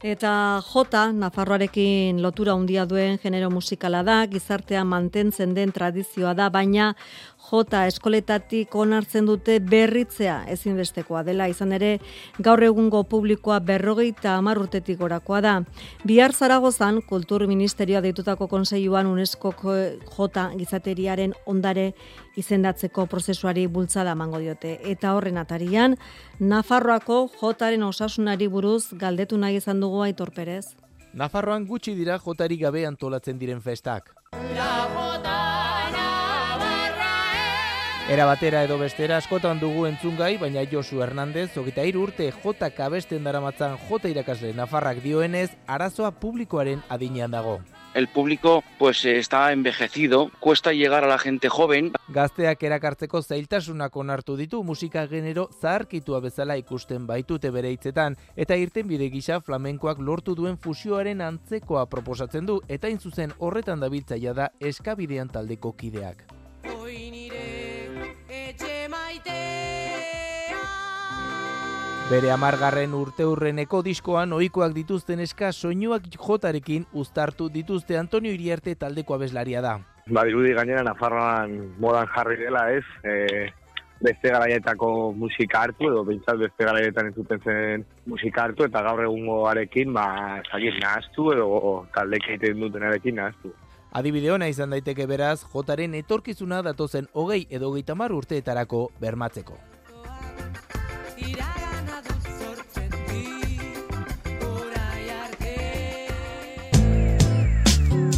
Eta J, Nafarroarekin lotura handia duen genero musikala da, gizartea mantentzen den tradizioa da, baina J eskoletatik onartzen dute berritzea ezinbestekoa dela izan ere gaur egungo publikoa berrogeita hamar urtetik gorakoa da. Bihar Zaragozan Kultur Ministerioa deitutako konseiluan UNESCO J gizateriaren ondare izendatzeko prozesuari bultzada emango diote eta horren atarian Nafarroako Jaren osasunari buruz galdetu nahi izan dugu Aitor Perez. Nafarroan gutxi dira Jari gabe antolatzen diren festak. Era batera edo bestera askotan dugu entzungai, baina Josu Hernandez, ogita urte J kabesten daramatzan J irakasle Nafarrak dioenez, arazoa publikoaren adinean dago. El público pues está envejecido, cuesta llegar a la gente joven. Gazteak erakartzeko zailtasunak onartu ditu musika genero zaharkitua bezala ikusten baitute bere hitzetan eta irten bide gisa flamenkoak lortu duen fusioaren antzekoa proposatzen du eta in zuzen horretan dabiltzaia da eskabidean taldeko kideak. Bere amargarren urte urreneko diskoan ohikoak dituzten eska soinuak jotarekin uztartu dituzte Antonio Iriarte taldeko abeslaria da. Ba, dirudi gainera Nafarroan modan jarri dela ez, e, beste garaietako musika hartu, edo bintzat beste garaietan entzuten zen musika hartu, eta gaur egungo arekin, ba, zagir nahaztu, edo taldek egiten duten arekin nahaztu. Adibide hona izan daiteke beraz, jotaren etorkizuna datozen hogei edo geitamar urteetarako bermatzeko.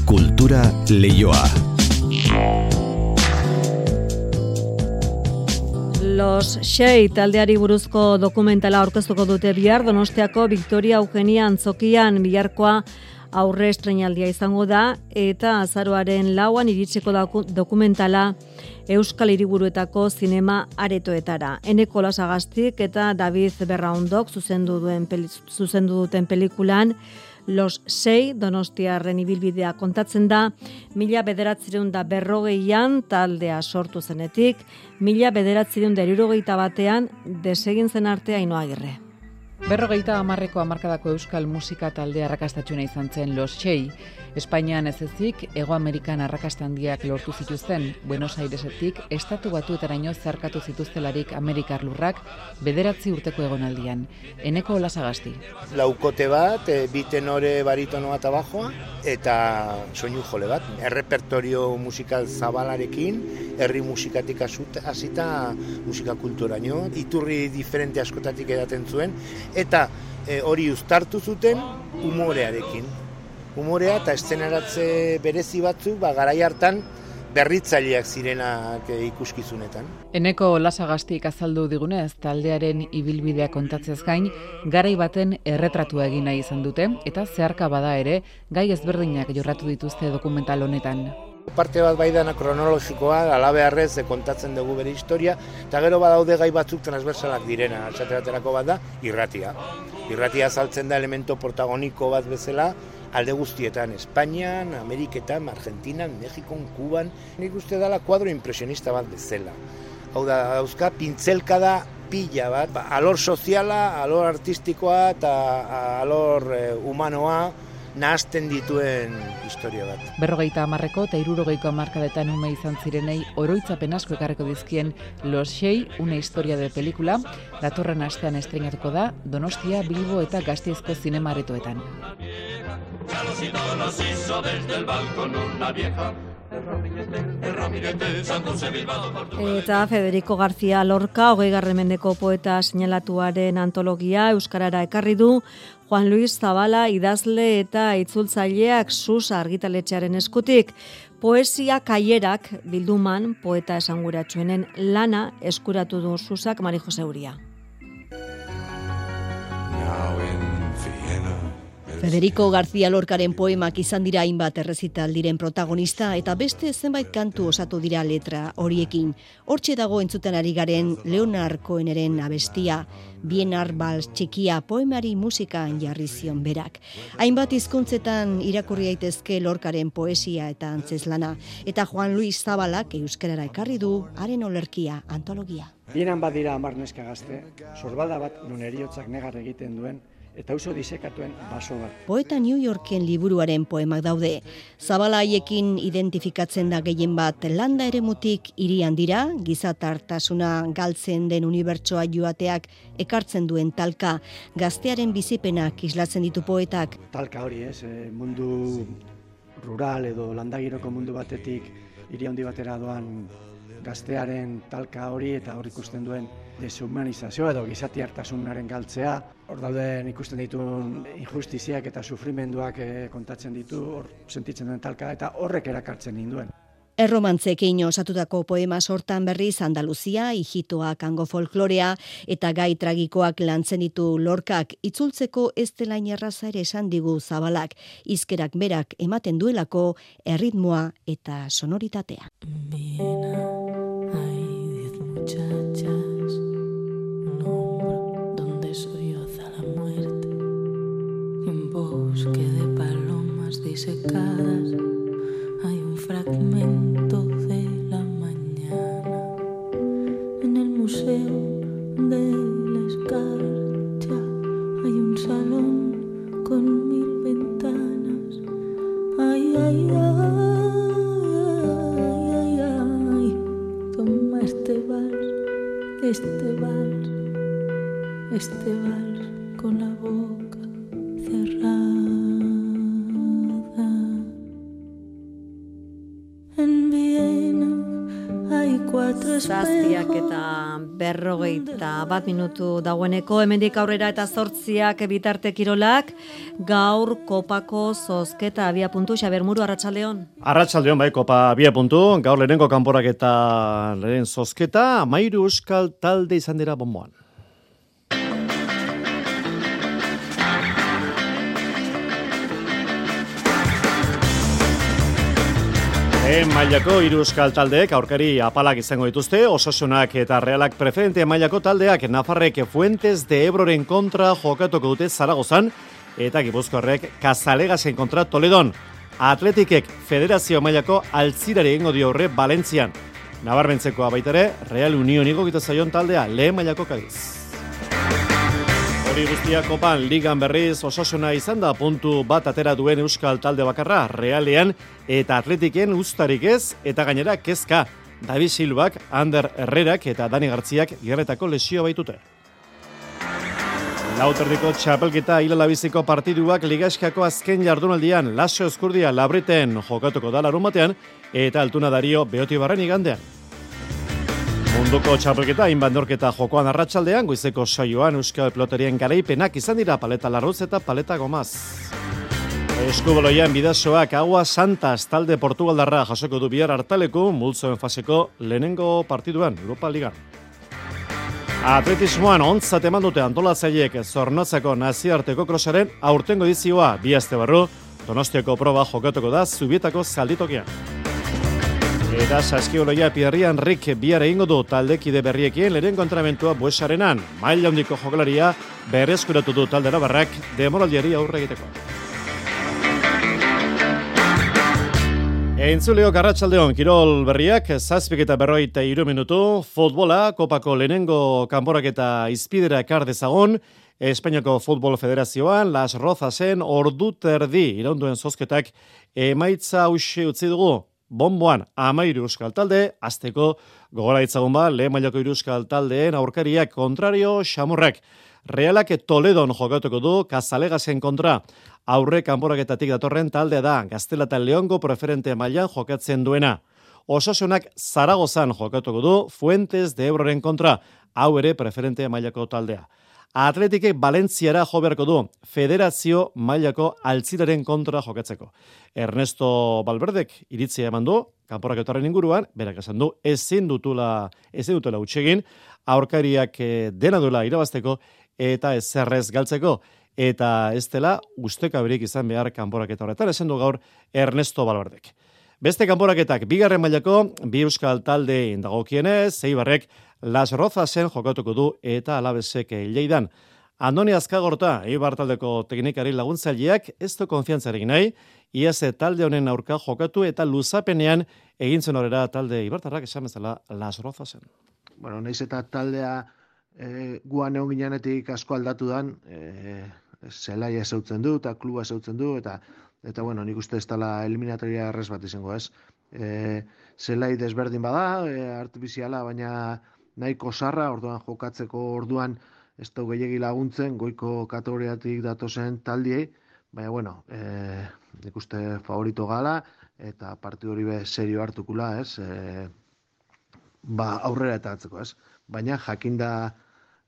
Kultura leioa. Los Shea taldeari buruzko dokumentala aurkeztuko dute bihar Donostiako Victoria Eugenia Antzokian biharkoa aurre estrenaldia izango da eta azaroaren lauan iritseko dokumentala Euskal Hiriburuetako zinema aretoetara. Eneko lasagaztik eta David Berraundok zuzendu, duen, zuzendu duten pelikulan Los Sei Donostiarren ibilbidea kontatzen da, mila bederatzireun da berrogeian taldea sortu zenetik, mila bederatzireun da batean desegin zen artea inoagirre. Berrogeita amarreko amarkadako euskal musika taldea rakastatxuna izan zen Los Sei, Espainian ez ezik, Ego Amerikan arrakastandiak lortu zituzten, Buenos Airesetik, estatu batuetaraino zarkatu zituztelarik Amerikar lurrak, bederatzi urteko egonaldian. Eneko olasagasti. Laukote bat, e, biten ore baritonoa eta bajoa, eta soinu jole bat. Errepertorio musikal zabalarekin, herri musikatik hasita musika kulturaino, iturri diferente askotatik edaten zuen, eta e, hori uztartu zuten umorearekin humorea eta estenaratze berezi batzuk ba, garai hartan berritzaileak zirenak ikuskizunetan. Eneko lasagaztik azaldu digunez, taldearen ibilbidea kontatzez gain, garai baten erretratua egin nahi izan dute, eta zeharka bada ere, gai ezberdinak jorratu dituzte dokumental honetan. Parte bat bai dana kronologikoa, alabearrez kontatzen dugu bere historia, eta gero badaude gai batzuk transversalak direna, altxateraterako bat da, irratia. Irratia saltzen da elemento protagoniko bat bezala, alde guztietan, Espainian, Ameriketan, Argentinan, Mexikon, Kuban, nik uste dala kuadro impresionista bat bezala. Hau da, dauzka, pintzelka da pila bat, ba, alor soziala, alor artistikoa eta alor eh, humanoa, nahazten dituen historia bat. Berrogeita amarreko eta irurogeiko amarkadetan ume izan zirenei oroitzapen asko ekarreko dizkien Los Xei, una historia de pelikula, datorren astean estrenatuko da Donostia, Bilbo eta Gazteizko zinemaretoetan. Eta Federico García Lorca, hogei garremendeko poeta sinalatuaren antologia Euskarara ekarri du, Juan Luis Zabala idazle eta itzultzaileak sus argitaletxearen eskutik. Poesia kaierak bilduman poeta esanguratsuenen lana eskuratu du susak Mari Jose Uria. Federico García Lorcaren poemak izan dira hainbat errezital diren protagonista eta beste zenbait kantu osatu dira letra horiekin. Hortxe dago entzuten ari garen Leonard Coheneren abestia, Bienar Bals txikia poemari musikan jarri zion berak. Hainbat hizkuntzetan irakurri daitezke Lorcaren poesia eta antzeslana eta Juan Luis Zabalak euskarara ekarri du haren olerkia antologia. Bienan badira amar neska gazte, sorbalda bat nun eriotzak negar egiten duen, eta oso disekatuen baso bat. Poeta New Yorken liburuaren poemak daude. Zabala haiekin identifikatzen da gehien bat landa eremutik irian dira, gizatartasuna galtzen den unibertsoa joateak ekartzen duen talka, gaztearen bizipenak islatzen ditu poetak. Talka hori ez, eh, mundu rural edo landagiroko mundu batetik hiri handi batera doan gaztearen talka hori eta hor ikusten duen deshumanizazioa edo gizati hartasunaren galtzea. Hor dauden ikusten dituen injustiziak eta sufrimenduak eh, kontatzen ditu, hor sentitzen duen talka eta horrek erakartzen ninduen. Erromantzekin osatutako poema sortan berriz Andaluzia, Ijitoa, Kango folklorea eta gai tragikoak lantzen ditu lorkak itzultzeko ez delain erraza ere esan digu zabalak, izkerak berak ematen duelako erritmoa eta sonoritatea. muchachas, disecadas, hay un fragmento de la mañana en el museo de berrogeita bat minutu dagoeneko, hemendik aurrera eta zortziak bitarte kirolak, gaur kopako zozketa abia puntu, Xaber Muru, Arratxaldeon. Arratsaldeon bai kopa bia puntu, gaur lehenengo kanporak eta lehen zozketa, mairu euskal talde izan dira bomboan. Lehen mailako hiru euskal taldeek aurkari apalak izango dituzte, osasunak eta realak preferente mailako taldeak Nafarrek Fuentes de Ebroren kontra jokatuko dute Zaragozan eta Gipuzkoarrek Kazalegasen kontra Toledon. Atletikek federazio mailako altzirari egingo dio horre Valentzian. Nabarmentzekoa baitare, Real Union igokita zaion taldea lehen mailako kadiz. Hori guztia kopan ligan berriz osasuna izan da puntu bat atera duen euskal talde bakarra realean eta atletiken ustarik ez eta gainera kezka. David Silbak, Ander Herrerak eta Dani Gartziak gerretako lesio baitute. Lauterdiko txapelketa hilalabiziko partiduak ligaskako azken jardunaldian Lasio Eskurdia labriten jokatuko da larun batean eta altuna dario beoti barren igandean. Munduko txapelketa hainbat norketa jokoan arratsaldean goizeko saioan euskal peloterien garaipenak izan dira paleta larruz eta paleta gomaz. Eskubaloian bidazoak agua santas talde Portugaldarra jasoko du bihar hartaleku multzoen faseko lehenengo partiduan Europa Ligan. Atletismoan ontzat eman dute antolatzaileek zornotzako naziarteko krosaren aurtengo edizioa bi aste barru Donostiako proba jokatuko da Zubietako zalditokian. Eta saskioloia Pierrian Rick bihar egingo du taldekide berriekin lehen kontramentua buesarenan. Maila handiko jokalaria berreskuratu du talde barrak demoraldiari aurre egiteko. Entzuleo Garratxaldeon, Kirol berriak, zazpik eta berroita iru minutu, futbola, kopako lehenengo kanporak eta izpidera ekar dezagon, Espainiako Futbol Federazioan, Las Rozasen, ordu terdi, iraunduen zozketak, emaitza hausi utzi dugu, bomboan amairu euskal talde, azteko gogora itzagun ba, lehen mailako euskal taldeen aurkariak kontrario xamurrak. Realak Toledon jokatuko du, Kazalegasen kontra, aurre kanporaketatik datorren taldea da, Gaztela eta Leongo preferente mailan jokatzen duena. Osasunak Zaragozan jokatuko du, Fuentes de Ebroren kontra, hau ere preferente mailako taldea. Atletikek Valentziara jo beharko du, federazio mailako altziraren kontra jokatzeko. Ernesto Balberdek iritzia eman du, kanporaketaren inguruan, berak esan du, ezin dutula, ezin dutela utxegin, aurkariak eh, dena duela irabazteko eta ezerrez galtzeko. eta ez dela ustekaberik izan behar kanporaketa horretan, esan du gaur Ernesto Balberdek. Beste kanporaketak bigarren mailako bi euskal talde indagokienez, Zeibarrek Las Rozasen jokatuko du eta alabesek leidan. Andoni Azkagorta, Eibar taldeko teknikari laguntzaileak ez du konfiantzarik nahi, iaz talde honen aurka jokatu eta luzapenean egintzen horera talde Ibartarrak esan bezala Las Rozasen. Bueno, naiz eta taldea e, guan egon ginenetik asko aldatu dan, e, zelaia zautzen du eta kluba zautzen du eta eta bueno, nik uste ez dela eliminatoria errez bat izango ez. E, zelai desberdin bada, e, artifiziala, baina nahiko sarra, orduan jokatzeko orduan ez da gehiagi laguntzen, goiko kategoriatik datozen taldiei, baina bueno, e, nik uste favorito gala, eta partidu hori be serio hartukula, ez, e, ba aurrera eta atzeko, ez. Baina jakinda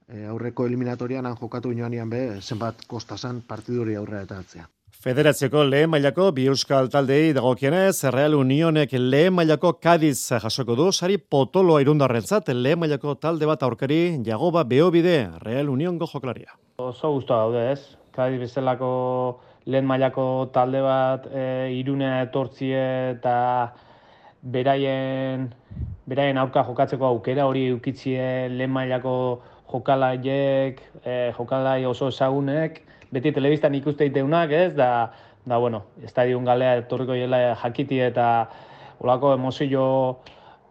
e, aurreko eliminatorian han jokatu inoanian be, zenbat kostasan partidu hori aurrera eta atzea. Federazioko lehen mailako bi euskal taldei dagokienez, Real Unionek lehen mailako Kadiz jasoko du, sari potolo irundarrentzat. Lehen mailako talde bat aurkari jagoba beobide Real Uniongo joklaria. Oso guztua daude ez, Kadiz bezalako lehen mailako talde bat e, irunea etortzie eta beraien, beraien aurka jokatzeko aukera hori ukitzie lehen mailako jokalaiek, e, jokalai oso ezagunek, beti telebistan ikuste iteunak, ez, da, da bueno, estadion galea etorriko jela jakiti eta olako emozio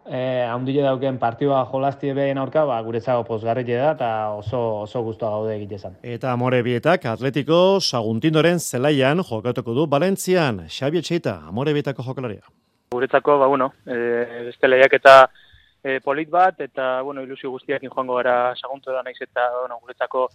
eh, haundile dauken partioa jolastie behin aurka, ba, guretzago posgarri da, eta oso, oso guztua gaude egitezan. Eta amore bietak atletiko saguntindoren zelaian jokatuko du Valentzian, Xabi Etxeita, amore bietako jokalaria. Guretzako, ba, bueno, e, beste lehiak eta e, polit bat, eta, bueno, ilusio guztiak joango gara saguntu da naiz eta, bueno, guretzako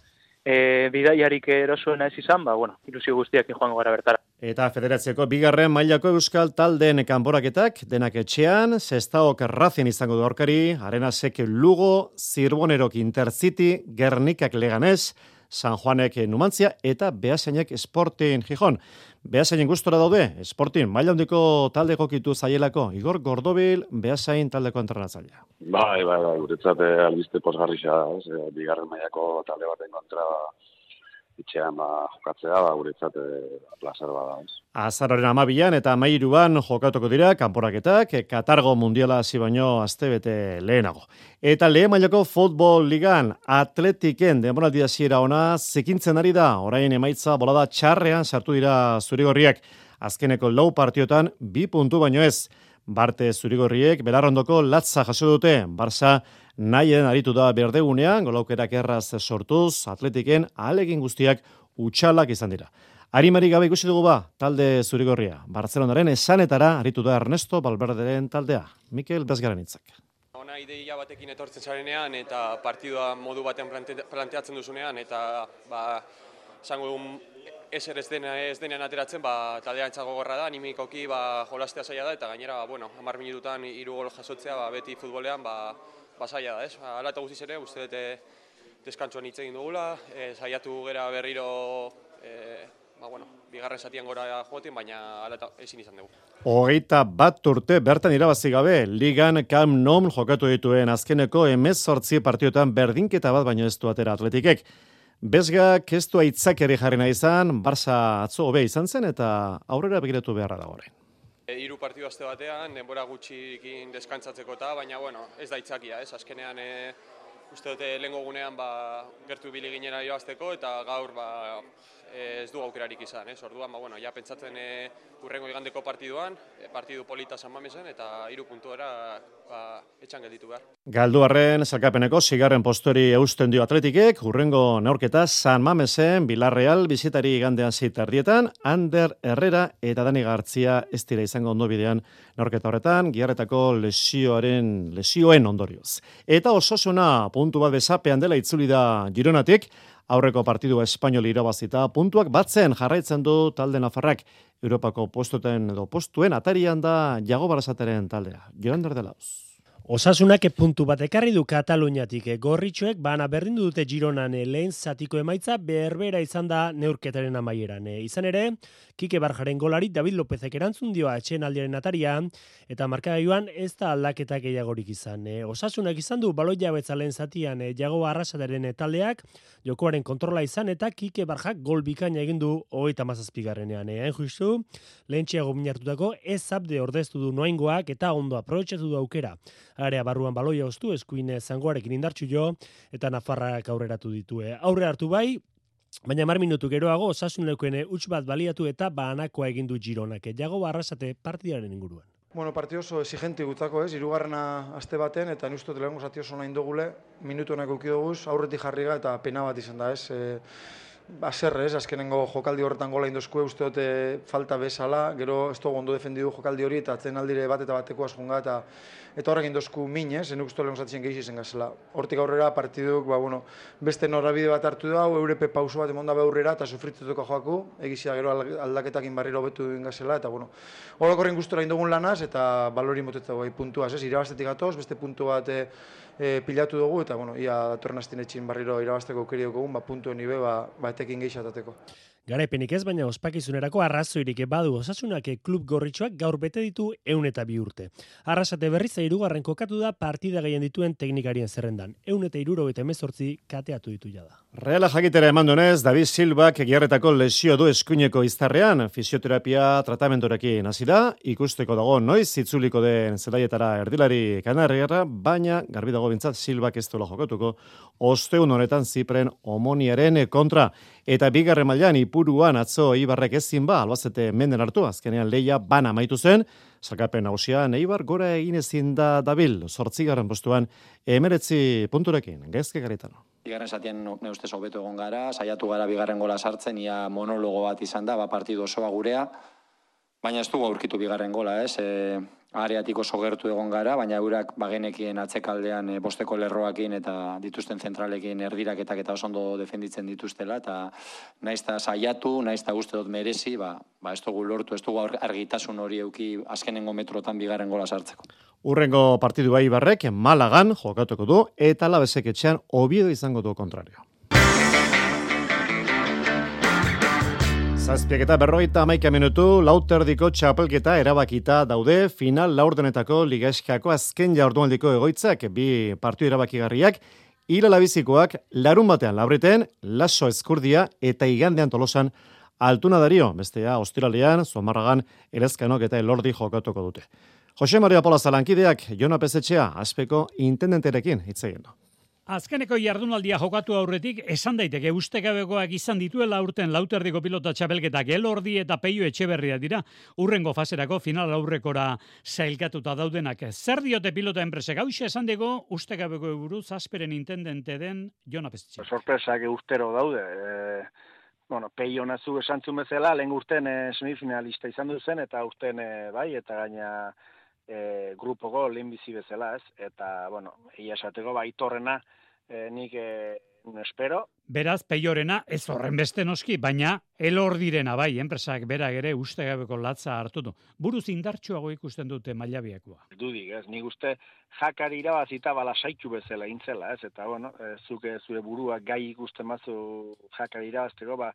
e, bidaiarik erosuena ez izan, ba, bueno, ilusio guztiak joango gara bertara. Eta federatzeko bigarren mailako euskal taldeen kanporaketak denak etxean, zestaok errazien izango du aurkari, arena seke lugo, zirbonerok intercity, gernikak leganez, San Juanek Numantzia eta Beasainek Sporting Gijon. Beasainen gustora daude, Sporting, maila handiko talde gokitu zaielako, Igor Gordobil, Beasain taldeko entrenatzailea. Bai, bai, bai, guretzat eh, albiste posgarri xa, eh, bigarren mailako talde baten kontra itxean ba, jokatzea, ba, guretzat e, placer bada. Ez. Azararen amabilan eta amairuan jokatuko dira, kanporaketak, Katargo Mundiala hasi baino azte lehenago. Eta lehen mailako futbol ligan atletiken demoraldia ziera ona zikintzen ari da, orain emaitza bolada txarrean sartu dira zurigorriak. Azkeneko lau partiotan bi puntu baino ez. Barte zurigorriek belarrondoko latza jaso dute, Barça nahien aritu da berdegunean, golaukerak erraz sortuz, atletiken ahalegin guztiak utxalak izan dira. Arimari gabe ikusi dugu ba, talde zurigorria. Bartzelonaren esanetara aritu da Ernesto Balberderen taldea. Mikel Bezgaren itzak. Ona ideia batekin etortzen zarenean eta partidua modu batean planteatzen duzunean eta ba, zango egun eser ez, dena, ez denean ateratzen, ba, taldea entzago gorra da, animikoki ba, jolastea zaila da, eta gainera, ba, bueno, amar minututan iru gol jasotzea, ba, beti futbolean, ba, basaia da, ez? Hala eta guztiz ere, uste dute deskantzuan hitz egin dugula, e, saiatu gera berriro, e, ba, bueno, bigarren satian gora joaten, baina eta ezin izan dugu. Hogeita bat urte bertan irabazi gabe, ligan kam nom jokatu dituen azkeneko emez sortzi partiotan berdinketa bat baino ez du atera atletikek. Bezga, kestu aitzak ere jarri nahi izan, Barça atzo hobe izan zen eta aurrera begiratu beharra da horrein. E, hiru partidu aste batean, denbora gutxikin deskantzatzeko eta, baina bueno, ez da itzakia, ez? Azkenean, e, uste dute lehenko gunean ba, gertu bili ginera joazteko eta gaur ba, ez du aukerarik izan, ez? Orduan, ba, bueno, ja pentsatzen e, urrengo igandeko partiduan, e, partidu polita San Mamesen eta hiru puntuera ba, etxan gelditu behar. Galduarren salkapeneko sigarren postori eusten dio atletikek, urrengo neurketa San Mamesen, Bilarreal, bizitari gandean zitardietan, Ander Herrera eta Dani Gartzia ez dira izango ondo bidean neurketa horretan, giarretako lesioaren, lesioen ondorioz. Eta ososuna puntu bat bezapean dela itzuli da Gironatik, aurreko partidu espainol irabazita puntuak batzen jarraitzen du talde Nafarrak Europako postuten edo postuen atarian da Jago Barasateren taldea. Joan Derdelauz. Osasunak puntu bat ekarri du Kataluniatik gorritxoek bana berdindu dute Gironan lehen zatiko emaitza berbera izan da neurketaren amaieran. Izan ere, Kike Barjaren golari David Lopezek erantzun dioa etxen aldiaren ataria eta markagailuan ez da aldaketa gehiagorik izan. Osasunak izan du baloia betza lehen zatian jago arrasataren taldeak jokoaren kontrola izan eta Kike Barjak gol bikaina egin du hogeita mazazpigarrenean. Hain justu, lehen txiago minartutako ez zabde ordeztu du noaingoak eta ondo aprobetsatu du aukera area barruan baloia ostu, eskuine zangoarekin indartxu jo, eta Nafarrak aurreratu ditue. Aurre hartu bai, Baina mar minutu geroago osasun leukene huts bat baliatu eta banakoa egin du Gironak. Jago barrasate partidaren inguruan. Bueno, partido oso exigente gutako, ez? Hirugarrena aste baten eta ni uste lehengo zati oso nain dugule, minutu honek ukidoguz, aurretik jarriga eta pena bat izan da, ez? E, Baserre, ez, azkenengo jokaldi horretan gola indozkue uste dute falta bezala, gero ez dugu ondo defendidu jokaldi hori eta atzen aldire bat eta bateko askunga eta eta horrek indozku min, ez, enuk uste lehen zatzen gehi izan gazela. Hortik aurrera partiduk, ba, bueno, beste norabide bat hartu da, eurepe pauso bat emonda aurrera eta sufritutuko joaku, egizia gero aldaketak inbarriro betu gazela, eta bueno, horrekorren gustora indogun lanaz eta balori motetu bai puntuaz, ez, irabastetik atoz, beste puntu bat e, e, pilatu dugu eta bueno, ia datorren astin etxin barriro irabasteko aukeri dugu, ba puntu nibe ba ba etekin geixatateko. Garaipenik ez, baina ospakizunerako arrazoirik badu osasunak klub gorritxoak gaur bete ditu eun eta bi urte. Arrasate berriz irugarren kokatu da partida gehien dituen teknikarien zerrendan. Eun eta iruro eta emezortzi kateatu ditu jada. Reala jakitera eman donez, David Silbak egiarretako lesio du eskuineko iztarrean, fisioterapia tratamentorekin hasi da, ikusteko dago noiz zitzuliko den zelaietara erdilari kanarriara, baina garbi dago bintzat Silbak ez dola jokatuko, osteun honetan zipren omoniaren kontra. Eta bigarren mailan ipuruan atzo Ibarrek ezin ba, albazete menden hartu, azkenean leia bana maitu zen, Zalkapen hausia, Neibar gora egin ezin da dabil, sortzigarren postuan, emeretzi punturekin, gezke garitano. Bigarren zatien ne ustez hobeto egon gara, saiatu gara bigarren gola sartzen, ia monologo bat izan da, ba partidu osoa gurea, baina ez dugu aurkitu bigarren gola, ez? E, areatik oso gertu egon gara, baina eurak bagenekien atzekaldean e, bosteko lerroakin eta dituzten zentralekin erdiraketak eta oso ondo defenditzen dituztela, eta naizta saiatu, naizta uste dut merezi, ba, ba ez dugu lortu, ez dugu argitasun hori euki azkenengo metrotan bigarren gola sartzeko. Urrengo partidu bai barrek, Malagan jokatuko du, eta labezek etxean obiedo izango du kontrario. Zazpiak eta berroita amaika minutu, lauterdiko txapelketa erabakita daude, final laurdenetako ligaiskako azken jaurdualdiko egoitzak, bi partiu erabakigarriak, ira labizikoak larun batean labreten, laso eskurdia eta igandean tolosan altuna dario, bestea ostiralean, zomarragan, erezkanok eta elordi jokatuko dute. Jose Maria Pola Zalankideak, Jona Pezetxea, aspeko intendenterekin hitz egin Azkeneko jardunaldia jokatu aurretik esan daiteke ustekabekoak izan dituela urten lauterdiko pilota txapelketak elordi eta peio etxeberria dira urrengo faserako final aurrekora zailkatuta daudenak. Zer diote pilota enpresek hause esan dugu ustekabeko buruz asperen intendente den Jona Pestxe. Sorpresak ustero daude. E, bueno, peio nazu esan bezala, lehen urten e, semifinalista izan duzen eta urten e, bai, eta gaina e, grupoko lehen bizi bezala ez. Eta, bueno, ia esateko, bai, torrena, e, nik e, espero. Beraz, peiorena ez horren beste noski, baina elor direna bai, enpresak berak ere uste gabeko latza hartu du. Buruz indartsuago ikusten dute mailabiakoa. Dudik, ez, nik uste jakari irabazita bala saitu bezala intzela, ez, eta bueno, ez, zuke zure burua gai ikusten mazu jakari irabazteko, ba,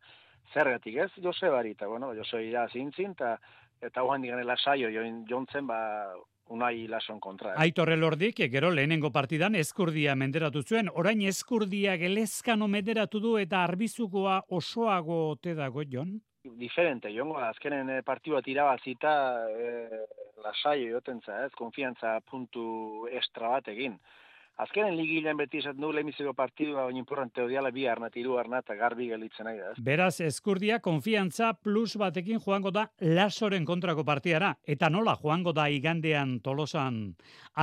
zergatik ez, Jose barita, bueno, Jose irazintzin, eta eta hoan diganela saio jontzen, ba, unai lason kontra. Eh? Aitor elordik, gero lehenengo partidan eskurdia menderatu zuen, orain eskurdia gelezkano menderatu du eta arbizukoa osoago ote dago, Jon? Diferente, jongo, azkenen eh, partidu bat irabazita eh, lasai jotentza, ez, konfiantza puntu estra bat egin. Azkenen ligilean beti esaten du lehenbiziko partidua oin importante odiala bi arna, tiru arna eta garbi gelitzen nahi da. Beraz, eskurdia konfiantza plus batekin joango da lasoren kontrako partidara. Eta nola joango da igandean tolosan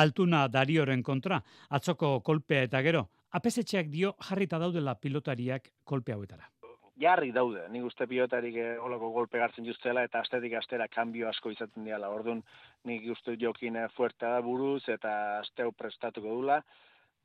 altuna darioren kontra. Atzoko kolpea eta gero, apesetxeak dio jarrita daudela pilotariak kolpe hauetara. Jarri daude, nik uste pilotarik eh, holako golpe gartzen justela eta astetik astera kanbio asko izaten diala. Orduan nik uste jokin fuertea buruz eta asteu prestatuko dula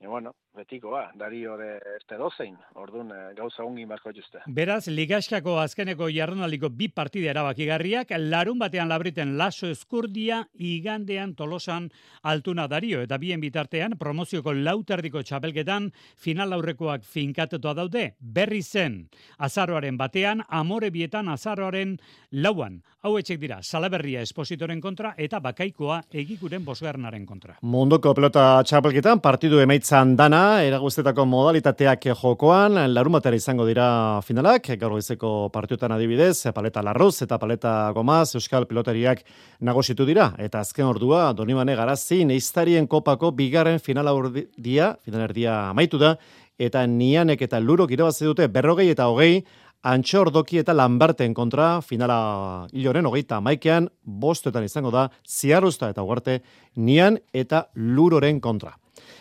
E, bueno, betiko ba, dario de este dozein, orduan eh, gauza ongi marko juzte. Beraz, ligaskako azkeneko jarronaliko bi partide erabakigarriak, larun batean labriten laso eskurdia, igandean tolosan altuna dario, eta bien bitartean promozioko lauterdiko txapelketan final aurrekoak finkatetoa daude, berri zen, azaroaren batean, amore bietan azaroaren lauan. Hau etxek dira, salaberria espositoren kontra eta bakaikoa egikuren bosgarnaren kontra. Munduko pelota txapelketan partidu emaitzan dana, eragustetako modalitateak jokoan, larun batera izango dira finalak, gaur goizeko partiotan adibidez, paleta larruz eta paleta gomaz, euskal piloteriak nagositu dira, eta azken ordua, Donibane Garazi, neiztarien kopako bigarren finala urdia, finalerdia amaitu da, eta nianek eta lurok irabazi dute berrogei eta hogei, Antxordoki eta Lamberten kontra finala hiloren hogeita maikean bostetan izango da ziarruzta eta uarte nian eta luroren kontra.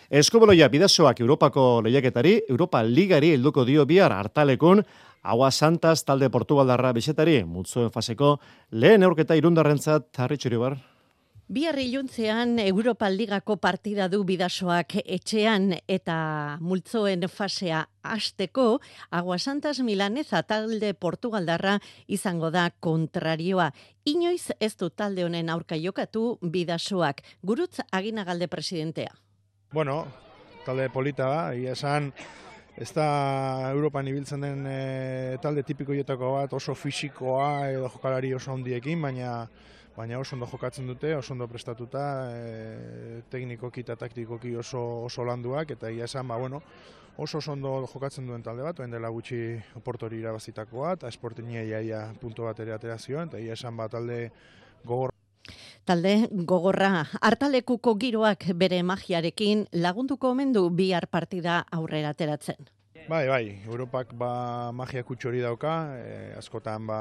Eskoboloia bidazoak Europako lehiaketari, Europa Ligari helduko dio bihar hartalekun, Agua Santas talde Portugaldarra bisetari, mutzuen faseko lehen eurketa irundarrentzat harritxuri bar. Biarri iluntzean Europa Ligako partida du bidasoak etxean eta multzoen fasea hasteko Agua Santas Milaneza talde Portugaldarra izango da kontrarioa. Inoiz ez du talde honen aurka jokatu bidasoak. Gurutz aginagalde presidentea. Bueno, talde polita da, ia esan ez da Europan ibiltzen den e, talde tipiko bat, oso fisikoa edo jokalari oso ondiekin, baina baina oso ondo jokatzen dute, oso ondo prestatuta, e, teknikoki eta taktikoki oso, oso landuak, eta ia esan, ba, bueno, oso oso ondo jokatzen duen talde bat, oen dela gutxi oportori irabazitakoa, eta esportinia iaia punto bat ere aterazioan, eta ia esan, ba, talde gogor Talde gogorra hartalekuko giroak bere magiarekin lagunduko omen du bihar partida aurrera ateratzen. Bai, bai, Europak ba magia kutxori dauka, e, askotan ba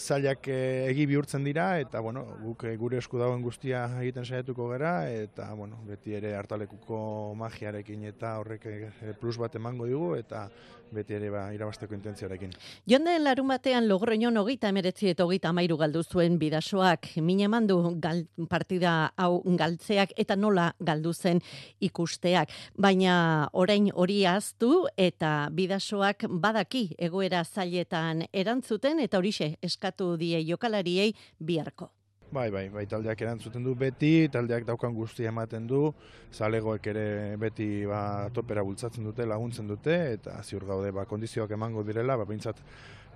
zailak e, egi bihurtzen dira eta bueno, guk e, gure esku dagoen guztia egiten saiatuko gara eta bueno, beti ere hartalekuko magiarekin eta horrek e, plus bat emango digu eta beti ere ba, irabasteko intentzioarekin. Jonden larun batean logroñon hogeita emeretzi eta hogeita amairu galdu zuen bidasoak, mine mandu gal, partida hau galtzeak eta nola galdu zen ikusteak. Baina orain hori aztu eta bidasoak badaki egoera zailetan erantzuten eta horixe eskatu die jokalariei biharko. Bai, bai, bai, taldeak erantzuten du beti, taldeak daukan guztia ematen du, zalegoek ere beti ba, topera bultzatzen dute, laguntzen dute, eta ziur gaude ba, kondizioak emango direla, ba, bintzat,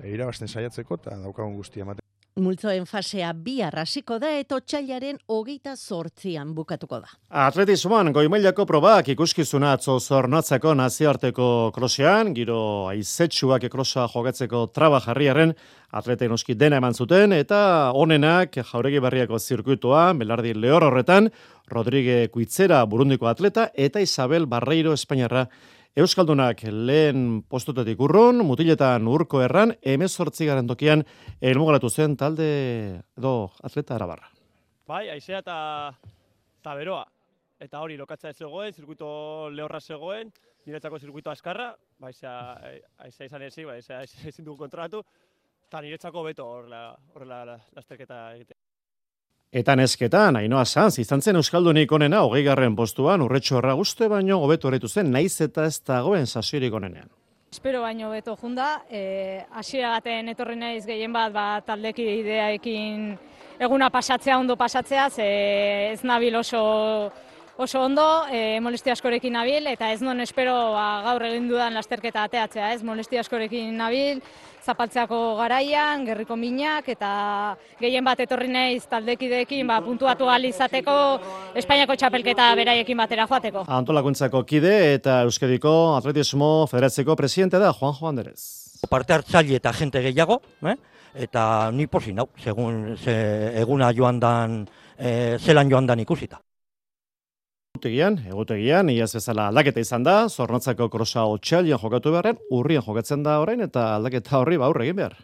e, irabazten saiatzeko, eta daukagun guztia ematen. Multzoen fasea bi arrasiko da eta otxailaren hogeita sortzian bukatuko da. Atletismoan, goimailako probak ikuskizuna atzo zornotzako nazioarteko krosean, giro aizetsuak krosa jogatzeko traba jarriaren atleten oski dena eman zuten, eta onenak jauregi barriako zirkuitoa, Belardi Lehor horretan, Rodrigue Kuitzera burundiko atleta, eta Isabel Barreiro Espainiarra Euskaldunak lehen postotetik urrun, mutiletan urko erran, emezortzi garen tokian, elmugaratu zen talde edo atleta arabarra. Bai, aizea eta, eta beroa. Eta hori lokatza ez zegoen, zirkuito lehorra zegoen, niretzako zirkuito askarra, bai, aizea izan ezi, bai, aizea ezin dugu kontratu, eta niretzako beto horrela lasterketa egitea. Eta nesketan, Ainoa Sanz, izan zen Euskaldunik onena, hogei garren postuan, urretxo guzte, baino hobeto horretu zen, naiz eta ez dagoen sasiorik onenean. Espero baino beto junda, e, hasiera baten etorri naiz gehien bat, ba, taldeki ideaekin eguna pasatzea, ondo pasatzea, ze ez nabil oso oso ondo, e, molesti askorekin nabil, eta ez non espero ba, gaur egin dudan lasterketa ateatzea, ez molesti askorekin nabil, zapaltzeako garaian, gerriko minak, eta gehien bat etorri naiz taldekideekin ba, puntuatu izateko Espainiako txapelketa beraiekin batera joateko. Antolakuntzako kide eta Euskadiko Atletismo Federatzeko presidente da Juan Juan Derez. Parte hartzaile eta jente gehiago, eh? eta ni posi nau, segun ze, eguna joan dan, e, zelan joan dan ikusita. Egutegian, egutegian, iaz bezala aldaketa izan da, zornotzako krosa otxalian jokatu beharren, urrien jokatzen da orain eta aldaketa horri ba egin behar.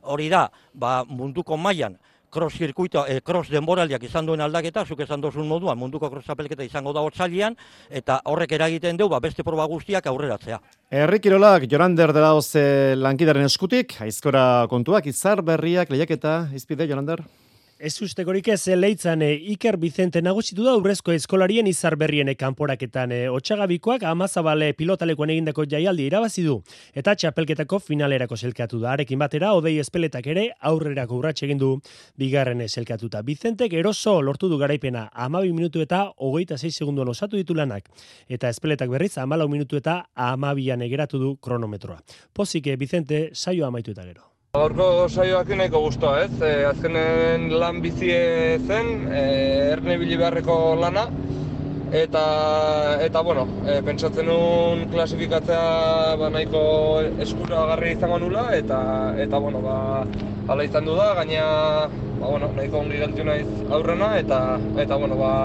Hori da, ba, munduko mailan cross zirkuito, e, cross denboraldiak izan duen aldaketa, zuk esan dozun moduan, munduko cross apelketa izango da otzalian, eta horrek eragiten du, ba, beste proba guztiak aurreratzea. Herri Kirolak, Jorander dela lankidaren eskutik, aizkora kontuak, izar berriak lehiaketa, izpide, Jorander? Ez ustekorik ez leitzan e, Iker Vicente nagusitu da urrezko eskolarien izar berrien kanporaketan Otsagabikoak amazabale pilotalekoan egindako jaialdi irabazi du eta txapelketako finalerako selkatu da. Arekin batera, odei espeletak ere aurrerako urratxe egin du bigarren selkatuta. Vicentek eroso lortu du garaipena amabi minutu eta hogeita 6 segunduan osatu ditu lanak. Eta espeletak berriz amalau minutu eta amabian egeratu du kronometroa. Pozik Vicente saio amaitu eta gero. Gaurko saioak nahiko guztua, ez? E, azkenen lan bizie zen, e, erne bili beharreko lana, eta, eta bueno, e, pentsatzen nuen klasifikatzea ba, nahiko eskura garri izango nula, eta, eta bueno, ba, ala izan du da, gaina ba, bueno, nahiko ongi geltu naiz aurrena, eta, eta bueno, ba,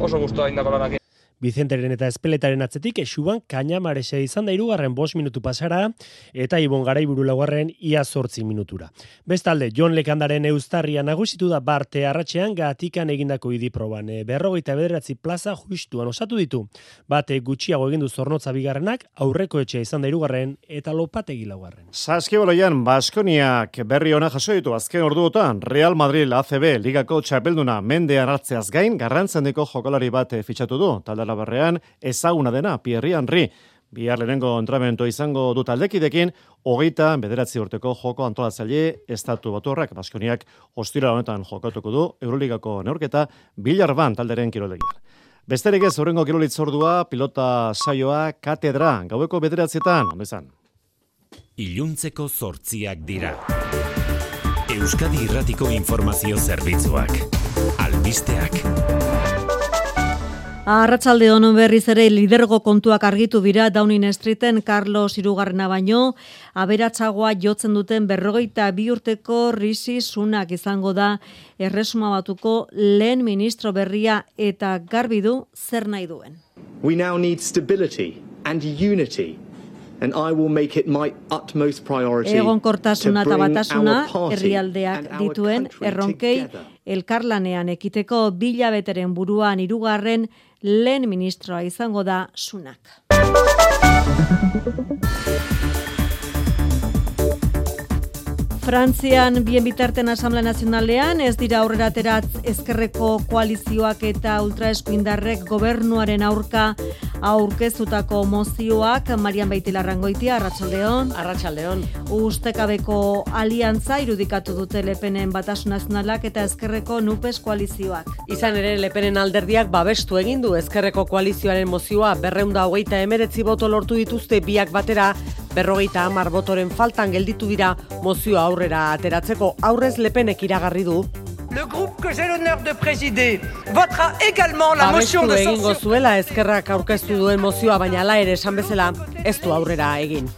oso guztua indako lanak. Vicenteren eta Espeletaren atzetik esuban kainamarese izan da irugarren bos minutu pasara eta Ibon Garaiburu laugarren ia sortzi minutura. Bestalde, John Lekandaren eustarria nagusitu da barte arratxean gatikan egindako idiproban. E, berrogeita bederatzi plaza justuan osatu ditu. Bate gutxiago egindu zornotza bigarrenak aurreko etxea izan da irugarren eta lopategi laugarren. Saskiboloian Baskoniak berri ona jaso ditu azken orduotan Real Madrid ACB ligako txapelduna mendean hartzeaz gain garrantzendeko jokolari bat fitxatu du. Talde Labarrean ezaguna dena Pierre Henry Bihar lehenengo entramento izango du taldekidekin, hogeita bederatzi urteko joko antolatzaile estatu baturrak, Baskoniak ostira honetan jokatuko du, Euroligako neurketa, Bilar Ban talderen kiroldegia. Besterik ez, horrengo kirolitzordua, pilota saioa, katedra, gaueko bederatzietan, ondo izan. Iluntzeko zortziak dira. Euskadi Irratiko Informazio Zerbitzuak. Albisteak. Arratsalde honon berriz ere lidergo kontuak argitu bira Downing Streeten Carlos Irugarrena baino, aberatsagoa jotzen duten berrogeita bi urteko risi sunak izango da erresuma batuko lehen ministro berria eta garbi du zer nahi duen. We now need stability and unity and I will make it my utmost priority. Egon kortasuna eta batasuna herrialdeak dituen erronkei elkarlanean ekiteko bilabeteren buruan irugarren lehen ministroa izango da sunak. Frantzian bien bitarten Asamblea Nazionalean ez dira aurrera aterat ezkerreko koalizioak eta ultraeskuindarrek gobernuaren aurka aurkeztutako mozioak. Marian Baitila Rangoitia Arratsaldeon. Arratsaldeon. Ustekabeko aliantza irudikatu dute Lepenen Batasun Nazionalak eta ezkerreko Nupes koalizioak. Izan ere Lepenen alderdiak babestu egin du ezkerreko koalizioaren mozioa 219 boto lortu dituzte biak batera berrogeita hamar botoren faltan gelditu dira mozio aurrera ateratzeko aurrez lepenek iragarri du. Le groupe que j'ai l'honneur de présider votera également la motion de censure. egingo zuela ezkerrak aurkeztu duen mozioa baina la ere esan bezala ez du aurrera egin.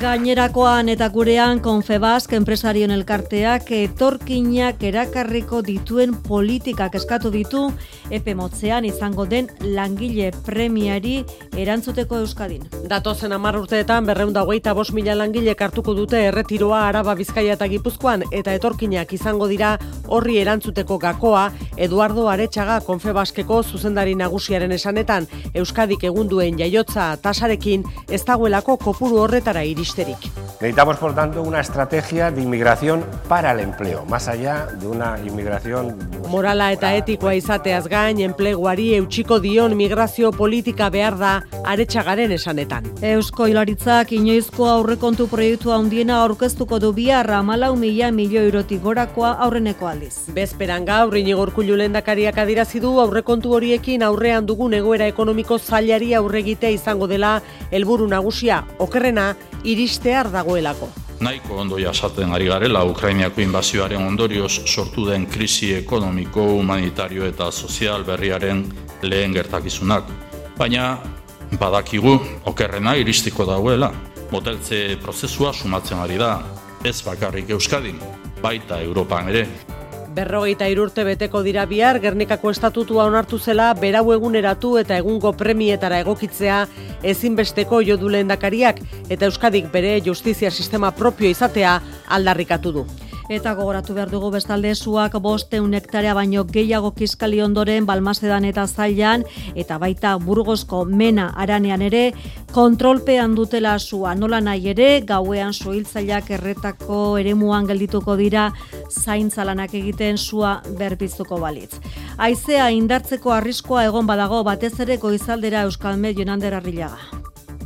Gainerakoan eta gurean Confebask enpresarion elkarteak etorkinak erakarriko dituen politikak eskatu ditu. Epe motzean izango den langile premiari erantzuteko Euskadin. Datozen hamar urteetan berreunda hogeita bos mila langile kartuko dute erretiroa Araba Bizkaia eta Gipuzkoan eta etorkinak izango dira horri erantzuteko gakoa Eduardo Aretxaga Confebaskeko zuzendari nagusiaren esanetan. Euskadik egunduen jaiotza tasarekin ez dagoelako kopuru horretara iri Necesitamos, por tanto, una estrategia de inmigración para el empleo, más allá de una inmigración... Morala eta etikoa izateaz gain, enpleguari eutxiko dion migrazio politika behar da aretxagaren esanetan. Eusko hilaritzak inoizko aurrekontu proiektua handiena aurkeztuko du biharra malau mila milio eurotik gorakoa aurreneko aldiz. Bezperan gaur, inigo urkullu lendakariak adirazidu aurrekontu horiekin aurrean dugun egoera ekonomiko zailari aurregitea izango dela helburu nagusia, okerrena, iristear dagoelako. Naiko ondo jasaten ari garela Ukrainiako inbazioaren ondorioz sortu den krisi ekonomiko, humanitario eta sozial berriaren lehen gertakizunak. Baina badakigu okerrena iristiko dagoela. Moteltze prozesua sumatzen ari da, ez bakarrik Euskadin, baita Europan ere. Berrogeita irurte beteko dira bihar, Gernikako estatutua onartu zela, berau eguneratu eta egungo premietara egokitzea ezinbesteko jodu lehendakariak eta Euskadik bere justizia sistema propio izatea aldarrikatu du. Eta gogoratu behar dugu bestalde zuak boste unektarea baino gehiago kiskali ondoren balmazedan eta zailan eta baita burgozko mena aranean ere kontrolpean dutela sua nola nahi ere gauean soiltzaileak erretako eremuan geldituko dira zaintzalanak egiten sua berpiztuko balitz. Aizea indartzeko arriskoa egon badago batez ere goizaldera Euskal Med Jonander Arrillaga.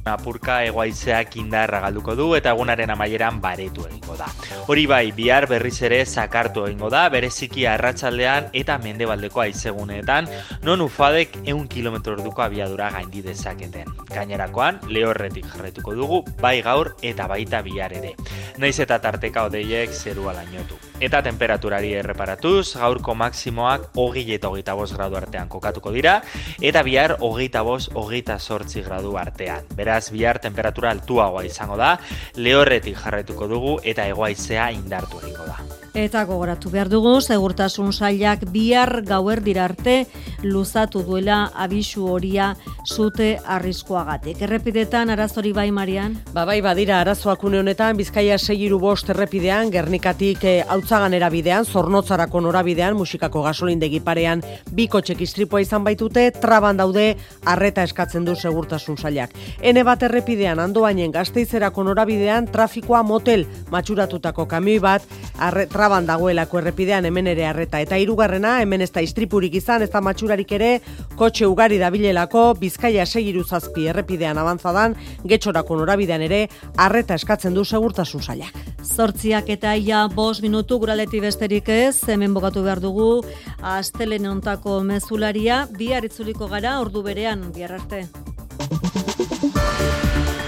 Apurka egoaizeak indarra galduko du eta egunaren amaieran baretu egingo da. Hori bai, bihar berriz ere zakartu egingo da, bereziki arratsaldean eta mendebaldeko aizeguneetan, non ufadek eun kilometro orduko abiadura gaindi dezaketen. Gainerakoan, lehorretik jarretuko dugu, bai gaur eta baita bihar ere. Naiz eta tarteka odeiek zerua lainotu. Eta temperaturari erreparatuz, gaurko maksimoak hogi eta hogeita gradu artean kokatuko dira, eta bihar hogeita bost, hogeita sortzi gradu artean. Beraz, bihar temperatura altuagoa izango da, lehorretik jarretuko dugu eta egoaizea indartu egingo da. Eta gogoratu behar dugu, segurtasun sailak bihar gauer arte luzatu duela abisu horia zute arriskoagatik. Errepidetan, arazori bai, Marian? Ba bai, badira, arazoak une honetan, Bizkaia segiru bost errepidean, Gernikatik e, hautzagan erabidean, Zornotzarako norabidean, musikako gasolindegi parean, biko txekistripoa izan baitute, traban daude, arreta eskatzen du segurtasun sailak. Hene bat errepidean, andoainen gazteizerako norabidean, trafikoa motel matxuratutako kamioi bat, arre, traban dagoelako errepidean hemen ere arreta. Eta hirugarrena hemen ez da istripurik izan, ez da matxurarik ere, kotxe ugari dabilelako, bizkaia segiru zazpi errepidean abantzadan, getxorako norabidean ere, arreta eskatzen du segurtasun zailak. Zortziak eta ia bos minutu guraleti besterik ez, hemen bogatu behar dugu, astelen ontako mezularia, bihar itzuliko gara, ordu berean, bihar arte.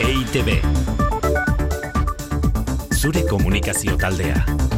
EITB Zure komunikazio taldea.